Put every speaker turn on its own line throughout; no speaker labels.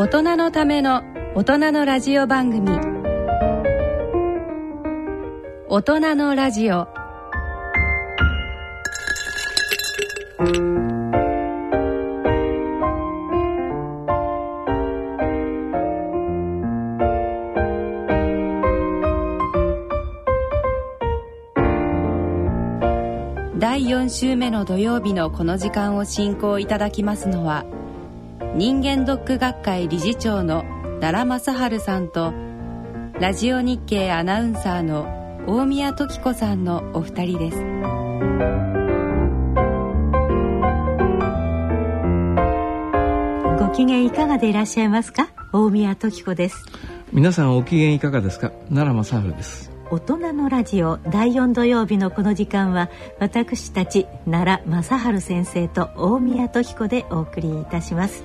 大人のための大人のラジオ番組。大人のラジオ。第4週目の土曜日のこの時間を進行いただきますのは人間ドック学会理事長の奈良正治さんとラジオ日経アナウンサーの大宮時子さんのお二人です。
ご機嫌いかがでいらっしゃいますか？大宮時子です。
皆さんお機嫌いかがですか？奈良正治です。
大人のラジオ第4土曜日のこの時間は私たち奈良正治先生と大宮時子でお送りいたします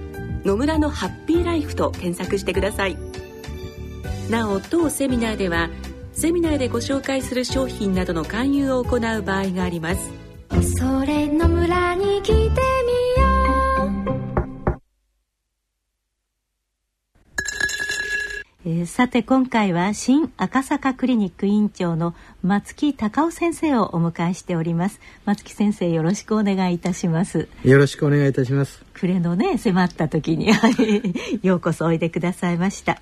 野村のハッピーライフ」と検索してください。なお当セミナーではセミナーでご紹介する商品などの勧誘を行う場合があります。
それ野村に来て
えーさて今回は新赤坂クリニック院長の松木隆夫先生をお迎えしております。松木先生よろしくお願いいたします。
よろしくお願いいたします。
暮れのね迫った時にはいようこそおいでくださいました、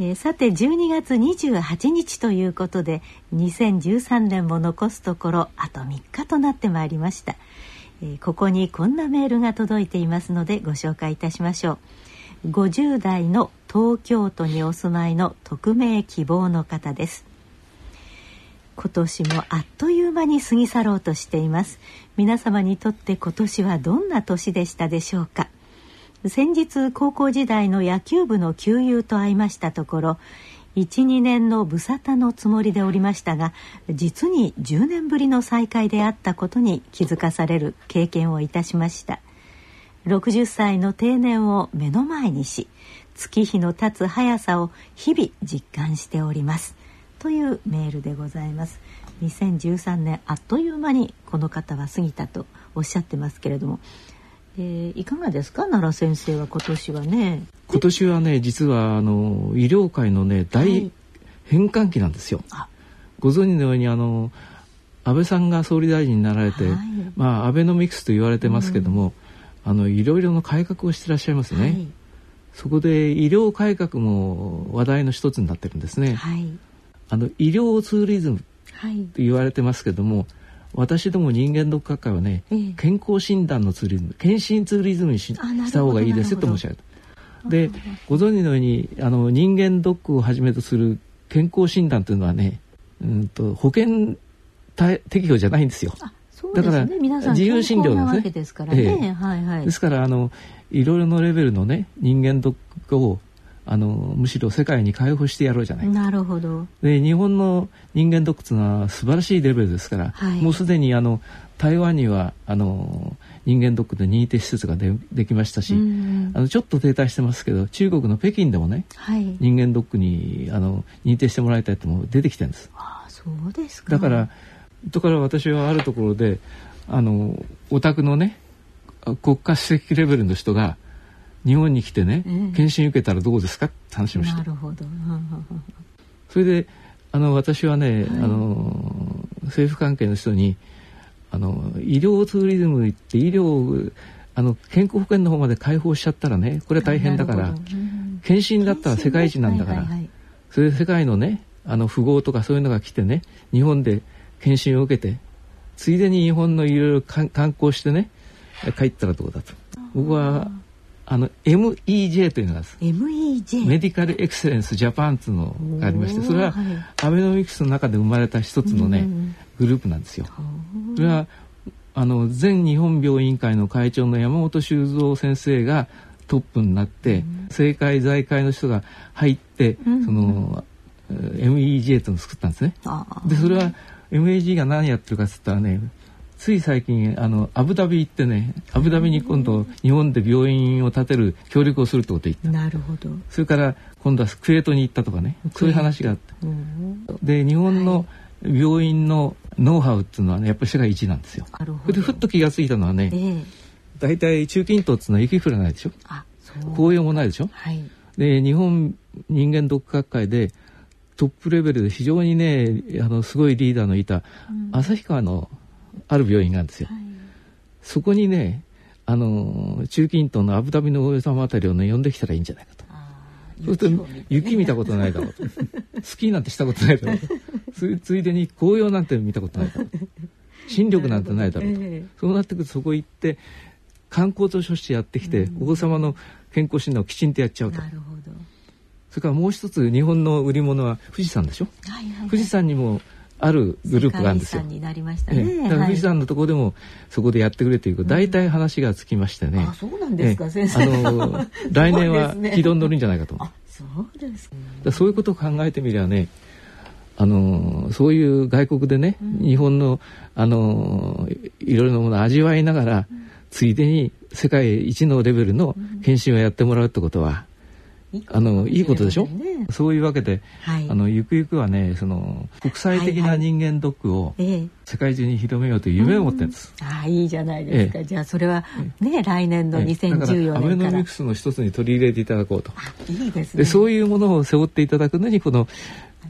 えーさて12月28日ということで2013年も残すところあと3日となってまいりました、えーここにこんなメールが届いていますのでご紹介いたしましょう。50代の東京都にお住まいの匿名希望の方です。今年もあっという間に過ぎ去ろうとしています。皆様にとって今年はどんな年でしたでしょうか。先日高校時代の野球部の旧友と会いましたところ12年の無沙汰のつもりでおりましたが実に10年ぶりの再会であったことに気づかされる経験をいたしました。60歳の定年を目の前にし月日の経つ速さを日々実感しております。というメールでございます。2013年あっという間にこの方は過ぎたとおっしゃってますけれども、えーいかがですか？奈良先生は今年はね。
今年はね実はあの医療界のね
は
大
い。
変換期なんですよ、
あ。
ご存知のようにあの安倍さんが総理大臣になられて、
はい。
まあアベノミクスと言われてますけども、あのいろいろな改革をしてらっしゃいますね、
はい
そこで医療改革も話題の一つになってるんですね、
はい。
あの医療ツーリズム
はい。
と言われてますけども私ども人間ドック学会はね、
ええ。
健康診断のツーリズム検診ツーリズムにしした方がいいですよと申し上げた。でご存知のようにあの人間ドックをはじめとする健康診断というのはねうんと保険対適用じゃないんですよ。
あそうです
だから
ね皆さん
自由診療ですね
健康なわけですからね、
ええ
はいはい。
ですからあのいろいろなレベルのね人間ドックをあのむしろ世界に開放してやろうじゃない。か
なるほど。
で日本の人間ドックというのは素晴らしいレベルですから、
はい。
もうすでにあの台湾にはあの人間ドックで認定施設がでできましたし、
うん
あのちょっと停滞してますけど中国の北京でもね
はい。
人間ドックにあの認定してもらいたいとも出てきてるんです。
あそうですか。
だからだから私はあるところであのお宅のね国家主席レベルの人が日本に来てね、
ええ
検診受けたらどうですか？って話をして。
なるほど。
それであの私はね、
はい。
あの政府関係の人にあの医療ツーリズムって医療あの健康保険の方まで開放しちゃったらねこれは大変だから検診だったら世界一なんだから、はいはいはい、それで世界のねあの富豪とかそういうのが来てね日本で検診を受けてついでに日本のいろいろ観光してね帰ったらどうだと。僕はあの MEJ というのが
MEJ
メディカルエクセレンスジャパンというのがありましてそれはアベノミクスの中で生まれた一つのねグループなんですよ。それはあの全日本病院会の会長の山本修造先生がトップになって、政界財界の人が入って、その MEJ というのを作ったんですね。でそれは MEG が何やってるかっつったらねつい最近あのアブダビ行ってねアブダビに今度日本で病院を建てる協力をするってことを言った。
なるほど。
それから今度はクウェートに行ったとかねそういう話があって、で日本の病院のノウハウっていうのはねやっぱり世界一なんですよ。
なるほ
ど。でふっと気が付いたのはね、えー、大体中近東っていうのは雪降らないでしょ？あそう。紅葉もないでしょ、はい、で日本人間ドック学会でトップレベルで非常にねあのすごいリーダーのいた旭川のある病院があるんですよ。はい、そこにねあの中近東のアブダビの王様あたりをね呼んできたらいいんじゃないかと。そうすると雪見たことないだろうと。スキーなんてしたことないだろうと。ついでに紅葉なんて見たことないだろうと。新緑なんてないだろうと、そうなってくるとそこ行って観光としてやってきて、王様の健康診断をきちんとやっちゃうと。それからもう一つ日本の売り物は富士山でしょ、はいはいはい、富士山にもあるグループがあるんですよ。
になりましたね。
えだから富士山のところでもそこでやってくれというと、大体話がつきましてね。
あ、そうなんですか、先生。あの
来年は軌道に乗るんじゃないかと。
あ、そうです、
ね。そういうことを考えてみればね、あのそういう外国でね、日本のあのいろいろなものを味わいながら、ついでに世界一のレベルの検診をやってもらうってことは、あのいいことでしょ、ね、そういうわけで、はい、あのゆくゆくはねその国際的な人間ドックを世界中に広めようという夢を持ってるんです。
うん、ああいいじゃないですか、ええ、じゃあそれはね、来年の2014年から。ア
ベノミクスの一つに取り入れていただこうと。
いいですね。で
そういうものを背負っていただくのにこの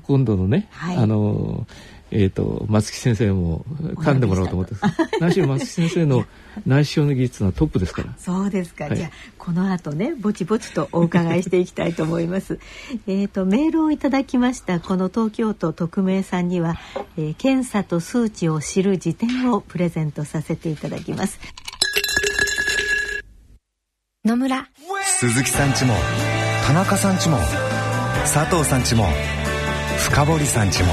今度のね、はい、あのえーと、松木先生も噛んでもらおうと思って。何しろ松木先生の内視鏡の技術のトップですから。
そうですか、はい、じゃあこの後ねぼちぼちとお伺いしていきたいと思います。えっとメールをいただきましたこの東京都匿名さんには、えー、検査と数値を知る辞典をプレゼントさせていただきます。
野村。
鈴木さんちも田中さんちも佐藤さんちも深堀さんちも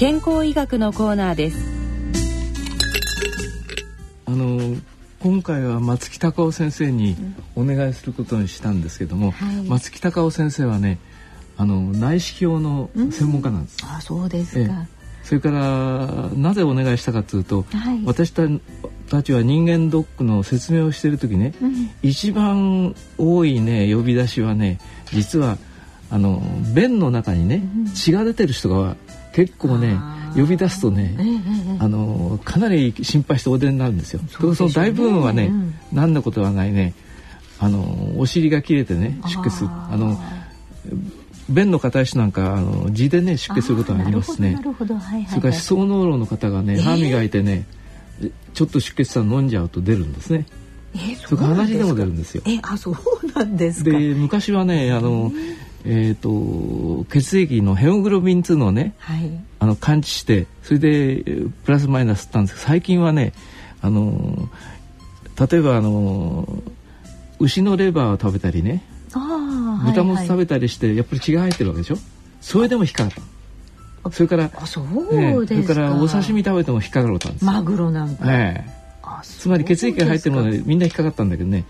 健康医学のコーナーです。
あの今回は松木隆夫先生にお願いすることにしたんですけども、はい、松木隆夫先生はねあの内視鏡の専門家なんです。
あそうですか、
それからなぜお願いしたかというと、はい、私たちは人間ドックの説明をしている時ね、うん、一番多いね呼び出しはね実はあの便の中にね血が出てる人が結構ね呼び出すとね、あのかなり心配してお出になるんですよ。そその大部分はね、何のことはないねあのお尻が切れてね出血あの便の硬い人なんかあの痔でね出血することがありますね。それから思想脳炉の方がね歯磨いてね、ちょっと出血したら飲んじゃうと出るんですね。
えー、
それから鼻血でも出るんですよ。
えあそうなんですで
昔はねあの、えーと、血液のヘモグロビン2のね、はい、あの感知してそれでプラスマイナスったんです。けど最近はねあの例えばあの牛のレバーを食べたりね豚も食べたりして、はいはい、やっぱり血が入ってるわけでしょ？それでも引っかかったそれから
あそう
ですそれからお刺身食べても引っかかるたんです
マグロなんか、
ええ。つまり血液が入ってるものでみんな引っかかったんだけどね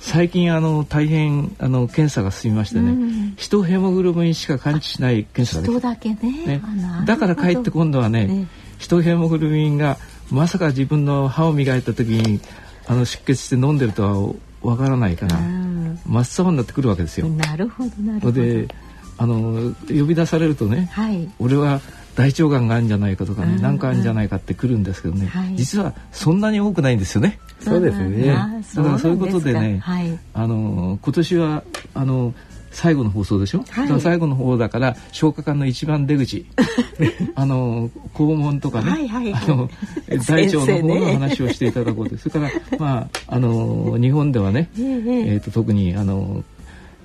最近あの大変あの検査が進みましてね、うん、ヒトヘモグロビンしか感知しない検査が
できだけね、ね、
だからかえって今度はね、ね、ヒトヘモグロビンがまさか自分の歯を磨いた時にあの出血して飲んでるとはわからないから真っ青になってくるわけですよ。
なるほどなるほど。
であの呼び出されるとね、はい、俺は大腸がんがあるんじゃないかとかね何かあるんじゃないかってくるんですけどね、はい、実はそんなに多くないんですよね。
そうですね。
だからそういうことでね、はい、あの今年はあの最後の放送でしょ、はい、最後の方だから消化管の一番出口。あの肛門とかね、はいはいはい、あの大腸の方の話をしていただこうと、ね、それからまああの日本ではね、えーと、特にあの、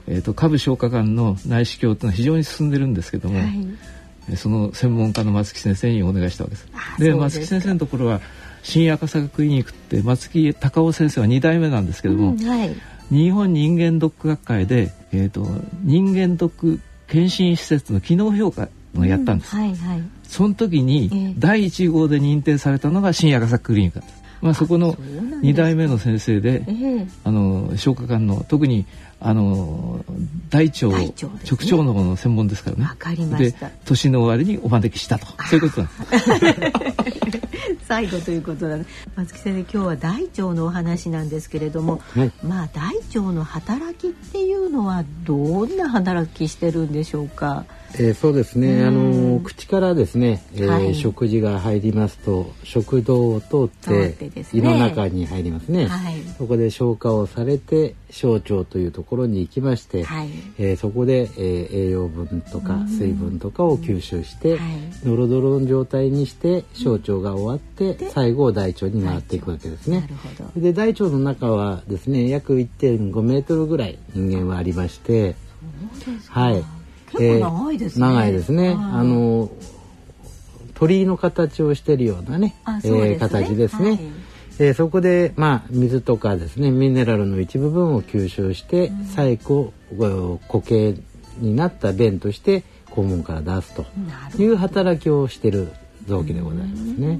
えーと、下部消化管の内視鏡というのは非常に進んでるんですけども、はい、その専門家の松木先生にお願いしたわけです。で松木先生のところは新赤坂クリニックって松木隆夫先生は2代目なんですけども、うんはい、日本人間ドック学会で、えーと、人間ドック検診施設の機能評価をやったんです、うんはいはい、その時に、第1号で認定されたのが新赤坂クリニックです、まあ、そこの2代目の先生で、えー、あの消化管の特にあの大腸、ね、直腸のの専門ですからね。で年の終わりにお招きしたと。そういうことなんです。
最後ということなの松木先生今日は大腸のお話なんですけれども、はい、まあ大腸の働きっていうのはどんな働きしてるんでしょうか？
えー、そうですね、あの口からですね、えー、はい、食事が入りますと食道を通って胃の中に入りますね、はい、そこで消化をされて小腸というところに行きまして、はい、えー、そこで、えー、栄養分とか水分とかを吸収して、ドロドロの状態にして小腸が終わって最後大腸に回っていくわけですね。で大腸の中はですね約1.5メートルぐらい人間はありまして、
はい。結構長いですね。
長いですね。あの鳥居の形をしているようなね、えー、形ですね。はい、えー、そこでまあ水とかですねミネラルの一部分を吸収して、うん、最後固形になった便として肛門から出すという働きをしている臓器でございますね。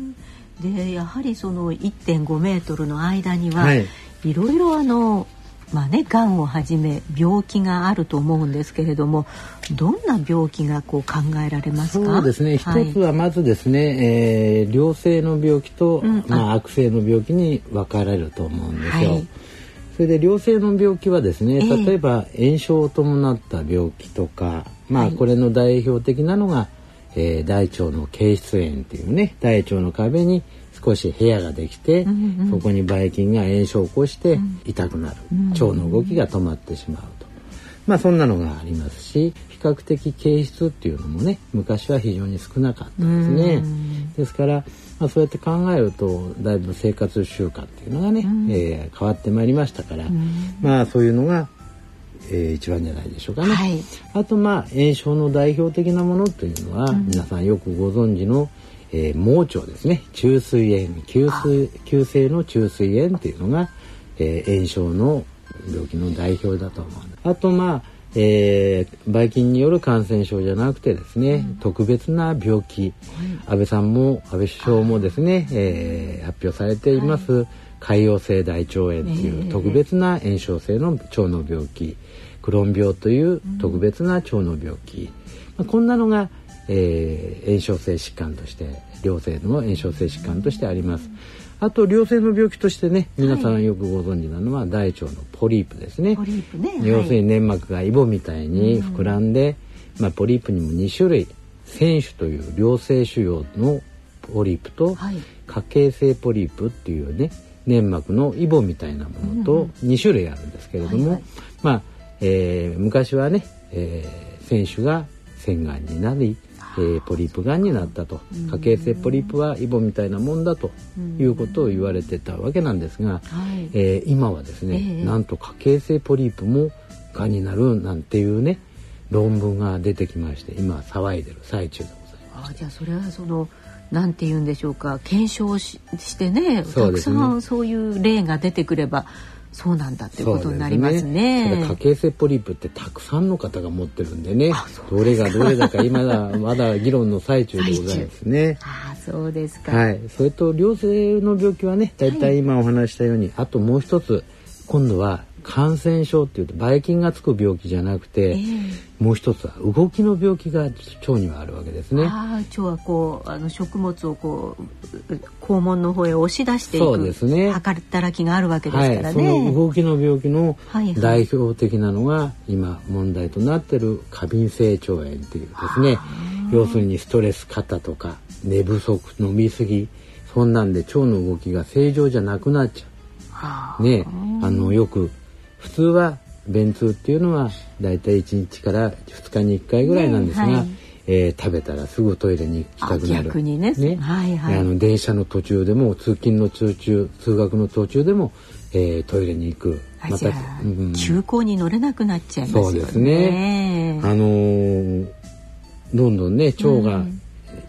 でやはりその1.5メートルの間には、はい、いろいろあのまあね、がんをはじめ病気があると思うんですけれどもどんな病気がこう考えられます
か？そうですね、はい、一つはまずですね、えー、良性の病気と、うん、まあ、悪性の病気に分かれると思うんですよ。はい、それで良性の病気はですね例えば炎症を伴った病気とか、えー、まあこれの代表的なのが、えー、大腸の憩室炎っていうね大腸の壁に少し部屋ができて、うんうん、そこにばい菌が炎症を起こして痛くなる、うん、腸の動きが止まってしまうと。まあそんなのがありますし比較的形質っていうのもね昔は非常に少なかったですね。ですから、まあ、そうやって考えるとだいぶ生活習慣っていうのがね、うん、えー、変わってまいりましたから、うん、まあそういうのが、えー、一番じゃないでしょうかね。はい、あとまあ炎症の代表的なものというのは、うん、皆さんよくご存知のえー、盲腸ですね。中水炎急水急性の中水炎っていうのが、えー、炎症の病気の代表だと思う。あとまあ、えー、ばい菌による感染症じゃなくてですね、うん、特別な病気、安倍さんも安倍首相もですね、えー、発表されています、はい、潰瘍性大腸炎という特別な炎症性の腸の病気、クローン病という特別な腸の病気、まあ、こんなのがえー、炎症性疾患として良性の炎症性疾患としてあります。あと良性の病気としてね皆さんよくご存知なのは、大腸のポリープですね。
ポリープね。
要するに粘膜がイボみたいに膨らんで、まあ、ポリープにも2種類腺腫という良性腫瘍のポリープと、はい、家系性ポリープっていうね粘膜のイボみたいなものと2種類あるんですけれども、はいはい、まあ、えー、昔はね、えー、腺腫が腺がんになりえー、ポリープがんになったと。家系性ポリープはイボみたいなもんだということを言われてたわけなんですが、えー、今はですね、えー、なんと家系性ポリープもがんになるなんていうね論文が出てきまして今騒いでる最中でございます。
あじゃあそれはそのなんて言うんでしょうか検証ししてね。たくさんそういう例が出てくればそうなんだっていうことになりますね。
すね家系性ポリープってたくさんの方が持ってるんでね。どれがどれだか今だ まだ議論の最中でございますね。
あそうですか。
はい。それと良性の病気はね、だいたい今お話したように、はい、あともう一つ今度は感染症っていうとばい菌がつく病気じゃなくて、えー、もう一つは動きの病気が腸にはあるわけですね。
あ腸はこうあの食物をこう肛門の方へ押し出していく
そうですね
働きがあるわけですから
ね。はい、その動きの病気の代表的なのが今問題となっている過敏性腸炎っていうですね。要するにストレス肩とか寝不足飲みすぎそんなんで腸の動きが正常じゃなくなっちゃう。ねあのよく普通は便通っていうのはだいたい1日から2日に1回ぐらいなんですが、ねはい、えー、食べたらすぐトイレに行きたくなる。
逆にね。ねはいはい、
あの電車の途中でも通勤の途中通学の途中でも、えー、トイレに行く。
また、うん、急行に乗れなくなっちゃいますよね。そうです
ね。あのー、どんどんね腸が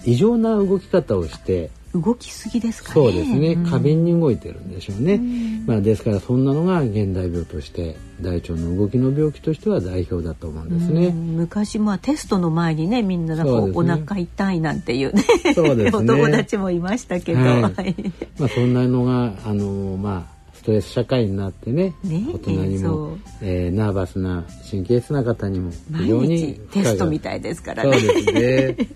異常な動き方をして、
動きすぎですか、ね、
そうですね。過敏に動いてるんでしょうね、うまあですからそんなのが現代病として大腸の動きの病気としては代表だと思うんですね。
昔まあテストの前にねみんななんかお腹痛いなんていうねそうですね。お友達もいましたけど、はい、
まあそんなのがあのまあストレス社会になってね大人にも、えー、ナーバスな神経質な方にも非常に
テストみたいですからね。
そうですね。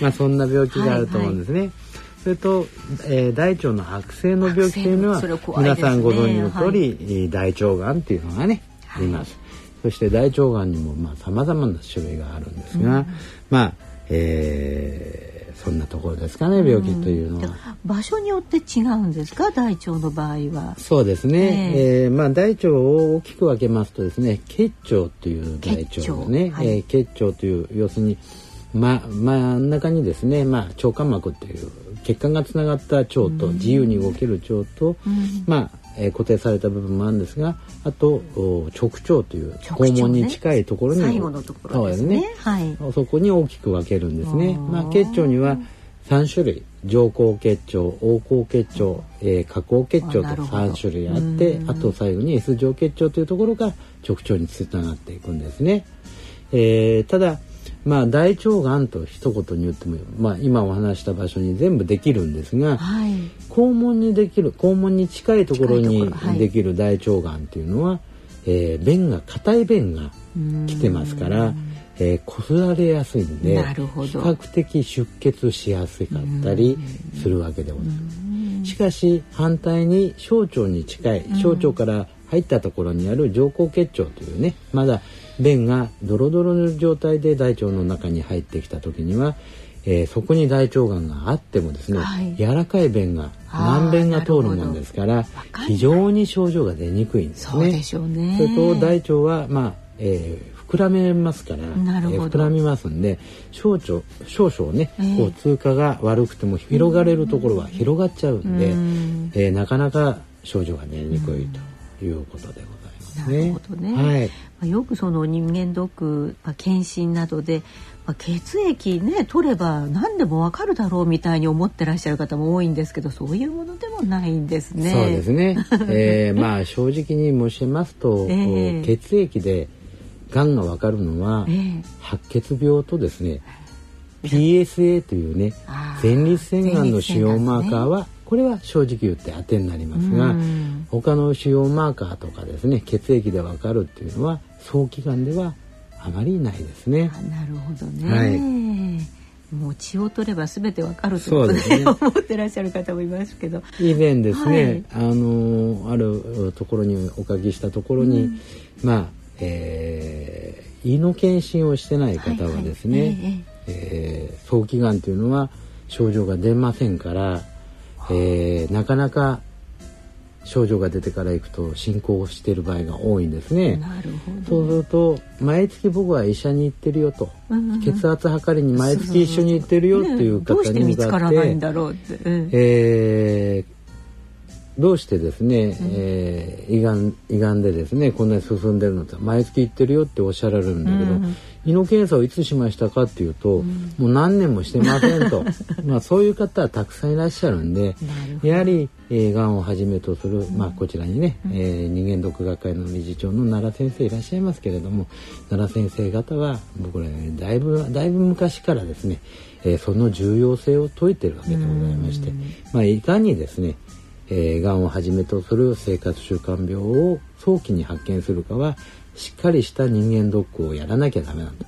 まあそんな病気があると思うんですね。はいはいそれと、えー、大腸の悪性の病気というのは、ね、皆さんご存知の通り、はい、大腸がんっていうのがね、はい、います。そして大腸がんにもまあ様々な種類があるんですが、うん、まあ、えー、そんなところですかね病気というのは、
うん、場所によって違うんですか？大腸の場合は。
そうですね、えー、えー、まあ大腸を大きく分けますとですね結腸という大腸ですね、はい、えー、結腸という要するにま、真ん中にですね、まあ、腸間膜っていう血管がつながった腸と、自由に動ける腸と、うん、まあ、えー、固定された部分もあるんですがあと直腸という肛門に近いところに、
ね、最後のところですね。はい、
そこに大きく分けるんですね。まあ、結腸には3種類上行結腸横行結腸、えー、下行結腸と3種類あってあと最後に S 状結腸というところが直腸につながっていくんですね。えー、ただまあ大腸がんと一言に言っても、まあ、今お話した場所に全部できるんですが、はい、肛門にできる肛門に近いところにできる大腸がんっていうのは、はい、えー、便が硬い便が来てますから、えー、こすられやすいんで比較的出血しやすかったりするわけでございます。しかし反対に小腸に近い小腸から入ったところにある上行結腸というねまだ便がドロドロの状態で大腸の中に入ってきた時には、えー、そこに大腸がんがあってもですね、はい、柔らかい便が軟便が通るもんですから非常に症状が出にくいんですね。
そうでしょうね。
それと大腸はまあ、えー、膨らめますから、えー、膨らみますんで小腸少々ね、えー、こう通過が悪くても広がれるところは広がっちゃうんで、ん。えー、なかなか症状が出にくいということでございます。
なるほどね。はい、まあ、よくその人間ドック、まあ、検診などで、まあ、血液ね取れば何でもわかるだろうみたいに思ってらっしゃる方も多いんですけどそういうものでもないんですね。
そうですね。えー、まあ正直に申しますと、えー、血液でがんがわかるのは、えー、白血病とですね PSA というね前立腺がんの主要マーカーはこれは正直言って当てになりますが、他の主要マーカーとかですね血液でわかるっていうのは早期がんではあまりないですね。
なるほどね。はい。もう血を取ればすべてわかるということで、ね、思ってらっしゃる方もいますけど。
以前ですね、はい、あのあるところにお書きしたところに、うん、まあ、えー、胃の検診をしてない方はですね、はいはい、ええー、早期がんというのは症状が出ませんからえー、なかなか症状が出てから行くと進行している場合が多いんですね。
なるほど。
そうすると毎月僕は医者に行ってるよと、うんうん、血圧測りに毎月一緒に行ってるよっていう方に向かって、えどうしてですね、うん、えー、胃がん胃がんでですねこんなに進んでるのって毎月行ってるよっておっしゃられるんだけど、うん。胃の検査をいつしましたかっていうと、うん、もう何年もしてませんと。まあそういう方はたくさんいらっしゃるんでやはり、えー、がんをはじめとする、まあ、こちらにね、うん、えー、人間ドック学会の理事長の奈良先生いらっしゃいますけれども奈良先生方は僕ら、ね、だいぶだいぶ昔からですね、えー、その重要性を説いてるわけでございまして、まあ、いかにですねえー、がんをはじめとする生活習慣病を早期に発見するかはしっかりした人間ドックをやらなきゃダメなんだ。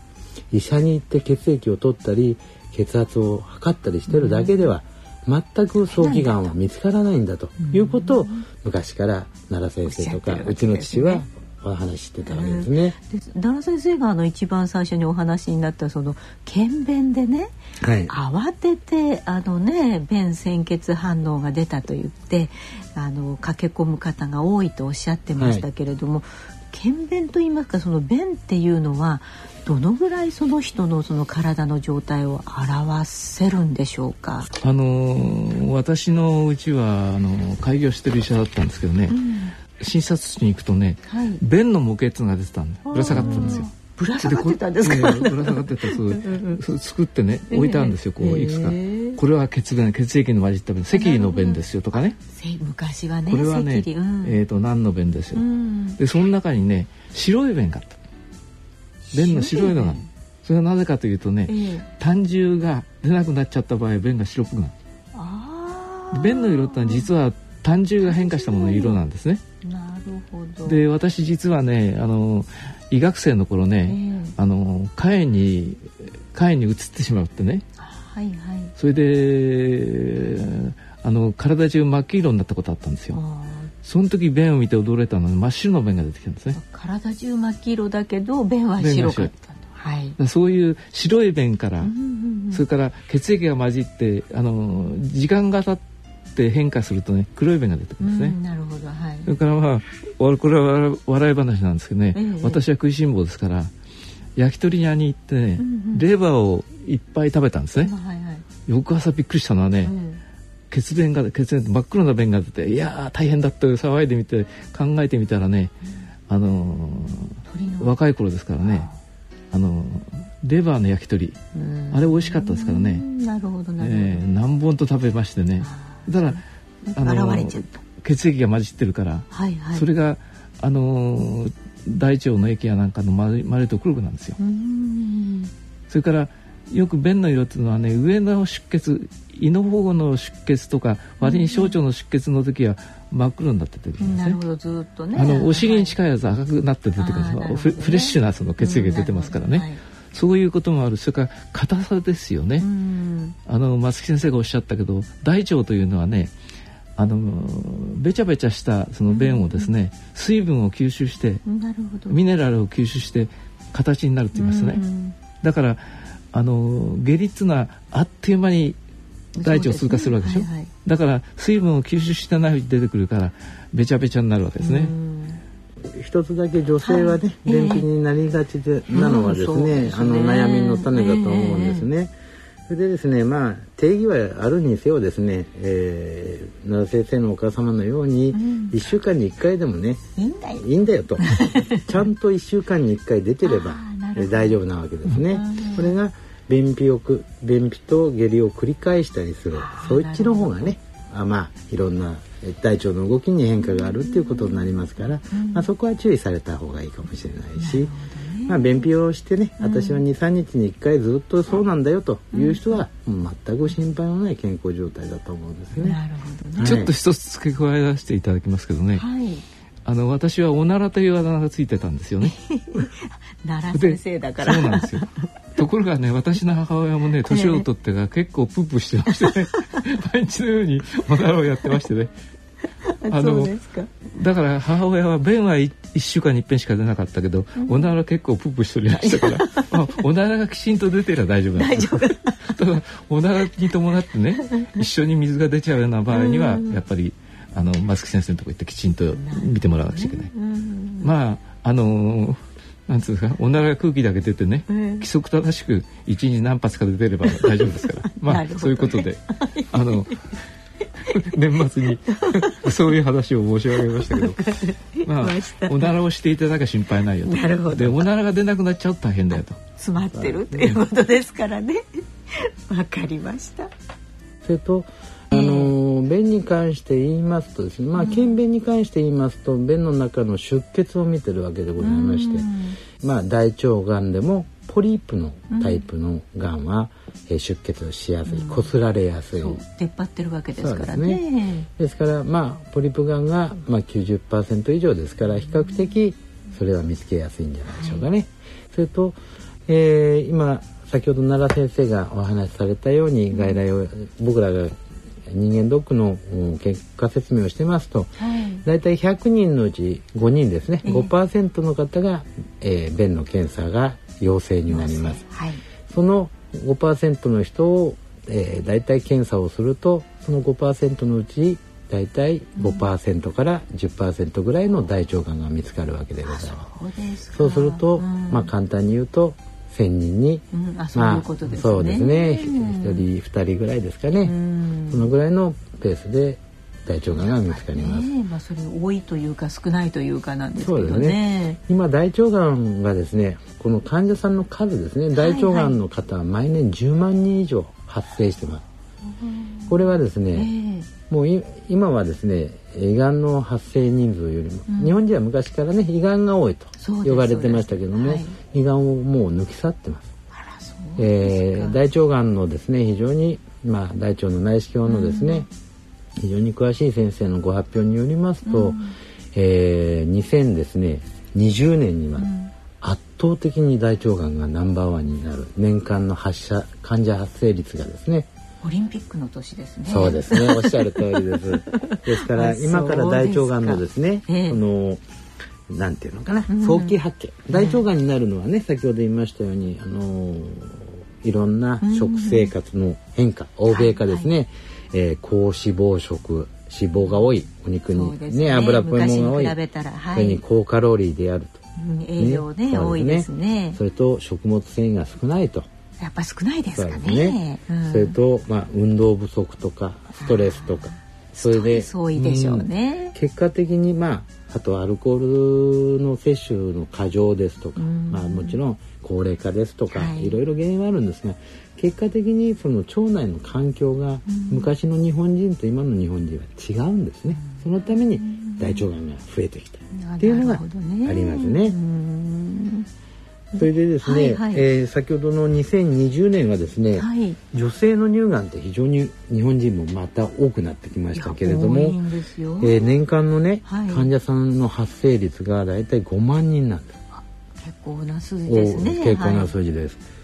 医者に行って血液を取ったり血圧を測ったりしてるだけでは、全く早期がんは見つからないんだということを昔から奈良先生とかうちの父はお話ししてたわけですね。
奈良先生があの一番最初にお話になったその検便でね、はい、慌ててあのね便潜血反応が出たと言ってあの駆け込む方が多いとおっしゃってましたけれども、はい、検便と言いますかその便っていうのはどのぐらいその人のその体の状態を表せるんでしょうか？
あの私のうちはあの開業してる医者だったんですけどね、うん診察室に行くとね、はい、便の模型が出てたんでぶら下がってたんですよ。
ぶら下がってたんですか？
ぶら下がってたそう作ってね置いてあるんですよこういくつか。これは血便血液の混じった便赤痢の便ですよとかね。
昔はね。
これはね、うん、えっ、ー、と何の便ですよ。うん、でその中にね白い便があった。便の白いのが。それはなぜかというとね、えー、胆汁が出なくなっちゃった場合便が白くなる。便の色ってのは実は胆汁が変化したものの色なんですね。
なるほど。
で私実はねあの医学生の頃ね、えー、あの肝炎に肝炎に移ってしまってね、
はいはい、
それであの体中真っ黄色になったことあったんですよ。その時便を見て驚いたのは真っ白の便が出てきたんですね。
体中真っ黄色だけど便は白かった
はい、そういう白い便から、うんうんうん、それから血液が混じってあの時間が経っって変化するとね黒い便が出てくるんですね。
なるほど、はい。
それからまあこれは笑い話なんですけどね、ええ、私は食いしん坊ですから焼き鳥屋に行ってね、うんうん、レバーをいっぱい食べたんですね。はいはい、翌朝びっくりしたのはね、血便が血便真っ黒な便が出ていや大変だって騒いでみて考えてみたらね、うん、あのー、若い頃ですからねあのレバーの焼き鳥。あれ美味しかったですからね。
なるほどなるほど、え
ー、何本と食べましてねだからあの血液が混じってるから、はいはい、それがあの大腸の液やなんかの丸丸いと黒くなんですよ。それからよく便の色っていうのはね上の出血胃の方の出血とか割に小腸の出血の時は真っ黒になって出てくるんですね。なるほどずっとね。あのお尻に近いやつ赤くなって出てくるんですよ。ね、フレッシュなその血液が出てますからね。はいそういうこともある。それから硬さですよね。あの松木先生がおっしゃったけど大腸というのはねあのべちゃべちゃしたその便をですね、水分を吸収してミネラルを吸収して形になるって言いますね。だからあの下痢っていうのはあっという間に大腸を通過するわけでしょ、ね。はいはい、だから水分を吸収してないうち出てくるからべちゃべちゃになるわけですね。
一つだけ女性はね、便秘になりがちで、なのはですね,、あの悩みの種だと思うんですね。それでですねまあ定義はあるにせよですね、えー、奈良先生のお母様のように、1週間に1回でもね、いいんだよ。と。ちゃんと1週間に1回出てれば大丈夫なわけですね。これが便秘を便秘と下痢を繰り返したりするそっちの方がねあまあいろんな大腸の動きに変化があるっていうことになりますから、まあ、そこは注意された方がいいかもしれないし。まあ、便秘をしてね、私は23日に1回ずっとそうなんだよという人は、全く心配のない健康状態だと思うんですね。なる
ほどねちょっと一つ付け加えさせていただきますけどね、はい、あの私はおならというあだ名がついてたんですよね。
奈良先生だから。
そうなんですよ。ところがね私の母親もね年を取ってが結構プープーしてましてね 毎日のようにおならをやってましてね
あの
だから母親は便は1週間に一遍しか出なかったけど、うん、おなら結構プープーしておりましたから あおならがきちんと出てれば大丈夫なんですただおならに伴ってね 一緒に水が出ちゃうような場合には、やっぱりあの松木先生のとこ行ってきちんと見てもらわなくちゃいけない。まああのーなんつうかおならが空気だけ出てね、規則正しく一日何発か出てれば大丈夫ですから。まあそういうことであの 年末に。そういう話を申し上げましたけど。まあおならをしていただけ心配ないよと。なるほど。でおならが出なくなっちゃうと大変だよと。
詰まってるとい。うことですからね。わかりました。
それとあの便に関して言いますとですねまあ検便に関して言いますと便の中の出血を見てるわけでございましてまあ大腸がんでもポリープのタイプのがんは、うんえー、出血をしやすい、こすられやすい。
出っ張ってるわけですからね。ね。
ですからまあポリプがんが、まあ、90%以上ですから比較的それは見つけやすいんじゃないでしょうかね。はい、それと、えー、今先ほど奈良先生がお話しされたように外来を僕らが人間ドックの結果説明をしてますと、はい、大体100人のうち5人ですね、えー、5%の方が、えー、便の検査が陽性になります。はい、その5%の人を、えー、大体検査をするとその5%のうち大体5%から10%ぐらいの大腸がんが見つかるわけでございます。そうすると、うん、まあ簡単に言うと1,000人に、
うん、あそういうですね。
そうですね。1人2人ぐらいですかね。そのぐらいのペースで大腸がんが見つかります。
ね、まあそれ多いというか少ないというかなんですけどね。ね。
今大腸がんがですね、この患者さんの数ですね、大腸がんの方は毎年10万人以上発生してます。これはですね、えー、もう今はですね胃がんの発生人数よりも、うん、日本人は昔からね胃がんが多いと呼ばれてましたけども、はい、胃がんをもう抜き去ってます。えー、大腸がんのですね非常に、まあ、大腸の内視鏡のですね、うん、非常に詳しい先生のご発表によりますと、うん、えー、2000ですね20年には圧倒的に大腸がんがナンバーワンになる年間の発射患者発生率がですね
オリンピックの年ですね。
そうですね。おっしゃる通りです。ですから今から大腸がんのですね、ええ、そのなんていうのかな、早期発見。大腸がんになるのはね、先ほど言いましたように、あのいろんな食生活の変化、欧米化ですね、はいはい、えー、高脂肪食、脂肪が多いお肉にね、ね油っぽいものが多い、はい、それに高カロリーであると。
栄養ね、ね。多いですね。
それと食物繊維が少ないと。
やっぱ少ないですかね。ね。
うん、それとまあ運動不足とかストレスとか。
それで多いでしょうね、
うん、結果的にまああとアルコールの摂取の過剰ですとか、うん、まあもちろん高齢化ですとか、はい、いろいろ原因はあるんですが結果的にその腸内の環境が昔の日本人と今の日本人は違うんですね。そのために大腸がんが増えてきたっていうのがありますね。それでですね、はいはい、えー、先ほどの2020年はですね、はい、女性の乳がんって非常に日本人もまた多くなってきましたけれども、えー、年間のね、はい、患者さんの発生率がだいたい5万人なんです。
結構な数字ですね。
結構な数字です。はい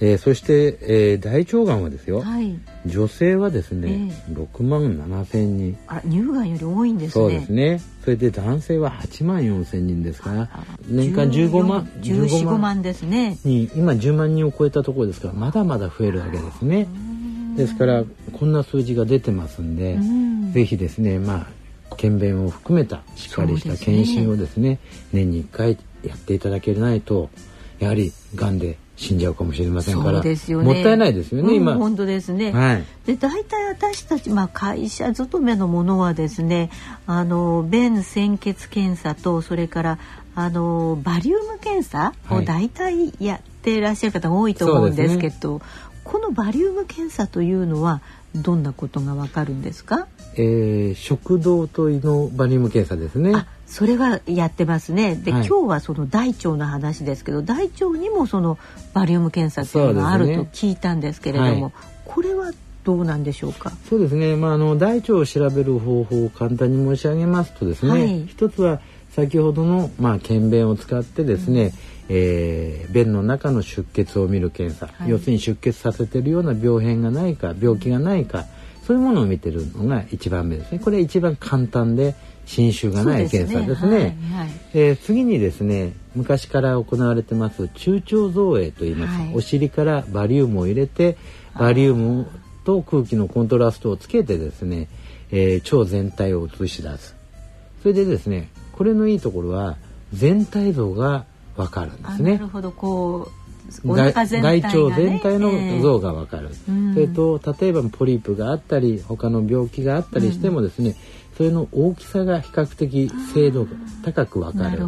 えー、そして、えー、大腸がんはですよ、はい、女性はですね、えー、6万7千人。
あ乳がんより多いんですね。
そうですね。それで男性は8万4千人ですから年間15万
14 15万ですね。
に今10万人を超えたところですからまだまだ増えるわけですね。ですからこんな数字が出てますんでぜひですねまあ検便を含めたしっかりした検診をですね、ね、年に1回やっていただけないとやはりがんで死んじゃうかもしれませんから、ね、もったいないですよね、うん、今。
本当ですね、はい、で大体私たち、まあ、会社勤めのものはですねあの便潜血検査とそれからあのバリウム検査を大体やっていらっしゃる方が多いと思うんですけど、はいね、このバリウム検査というのはどんなことがわかるんですか、
えー、食道と胃のバリウム検査ですね。
それはやってますね。で、はい、今日はその大腸の話ですけど、大腸にもそのバリウム検査っていうのがあると聞いたんですけれども、ねはい、これはどうなんでしょうか？
そうですね。まああの大腸を調べる方法を簡単に申し上げますとですね、はい、一つは先ほどのまあ検便を使ってですね、うん、えー、便の中の出血を見る検査、要するに出血させているような病変がないか、病気がないか。そういうものを見てるのが一番目ですね。これ一番簡単で侵襲がない検査ですね。すねはいはい、えー、次にですね昔から行われてます中腸造影と言います、はい、お尻からバリウムを入れてバリウムと空気のコントラストをつけてですね、えー、腸全体を映し出す。それでですねこれのいいところは全体像がわかるんですね。
なるほど。こう
大腸全体の像がわかる、えー、それと例えばポリープがあったり他の病気があったりしてもですね、うんそれの大きさが比較的精度が高くわかる。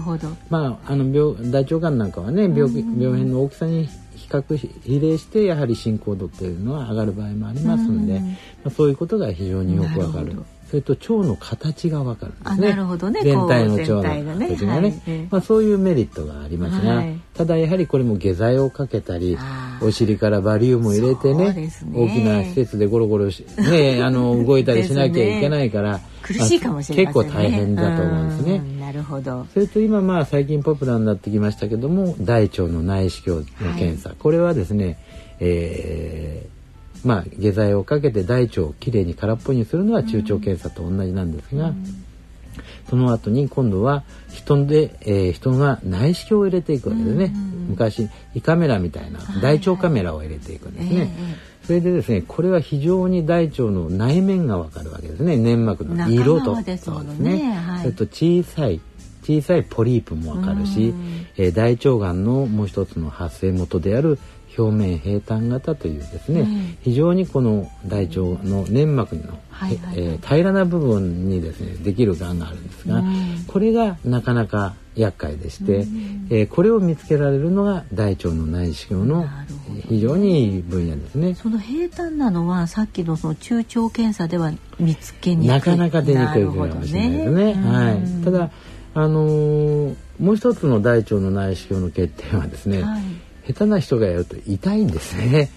まああの病大腸がんなんかはね病病変の大きさに比較比例してやはり進行度っていうのは上がる場合もありますので、まあ、そういうことが非常によくわかる。それと腸の形がわかるんですね。
なるほどね。
全体の腸の形がね、ねまあそういうメリットがありますが、はい、ただやはりこれも下剤をかけたり、お尻からバリウムを入れてね、ね大きな施設でゴロゴロしね あの動いたりしなきゃいけないから。
苦しいかもしれ
ません、ね、結構大変だと思うんですね。
なるほど。
それと今まあ最近ポピュラーになってきましたけども大腸の内視鏡の検査、はい、これはですね、えー、まあ下剤をかけて大腸をきれいに空っぽにするのは中腸検査と同じなんですが、うん、その後に今度は人で、えー、人が内視鏡を入れていくわけですね、うん、昔胃カメラみたいな大腸カメラを入れていくんですね。はいはいえ。ーそれでですねこれは非常に大腸の内面がわかるわけですね。粘膜の色と。
そうですね、
はい、それと小さい小さいポリープもわかるし、えー、大腸がんのもう一つの発生元である表面平坦型というですね、うん、非常にこの大腸の粘膜の、はいはい、えー、平らな部分にですねできるがんがあるんですが、うん、これがなかなか厄介でして、うん、えー、これを見つけられるのが大腸の内視鏡の非常にいい分野ですね。
その平坦なのはさっきのその中腸検査では見つけに
なかなか出にくいかもしれないですね。ね。はい。ただあのー、もう一つの大腸の内視鏡の欠点はですね、はい、下手な人がやると痛いんですね。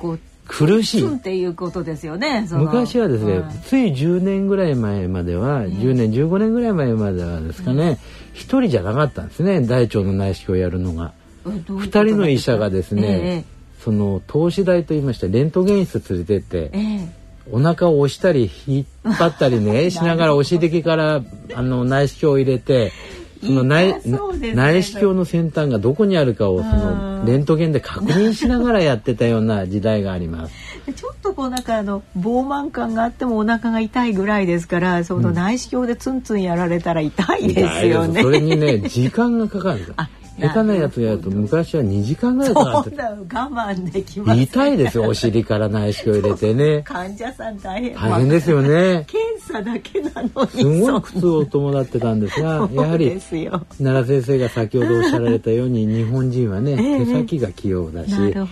苦しい。
っていうことですよね。
昔はですね、はい、つい10年ぐらい前までは、ね、10年15年ぐらい前まではですかね、一、人じゃなかったんですね。大腸の内視鏡をやるのが。二人の医者がですね、えー、その投資台と言いましてレントゲン室連れてって、えー、お腹を押したり引っ張ったりね しながらお尻からあの内視鏡を入れてその内内視鏡の先端がどこにあるかをそのレントゲンで確認しながらやってたような時代があります。
ちょっとこうなんかあの膨満感があってもお腹が痛いぐらいですからその内視鏡でツンツンやられたら痛いですよね。
それにね時間がかかるんですよ。下手なやつやると昔は2時間ぐらいかかって
我慢できます、
痛いですよお尻から内視鏡入れてね。
患者さん大変。
大変ですよね。
検査だけなのに。
すごい苦痛を伴ってたんですがやはり奈良先生が先ほどおっしゃられたように日本人はね、手先が器用だし研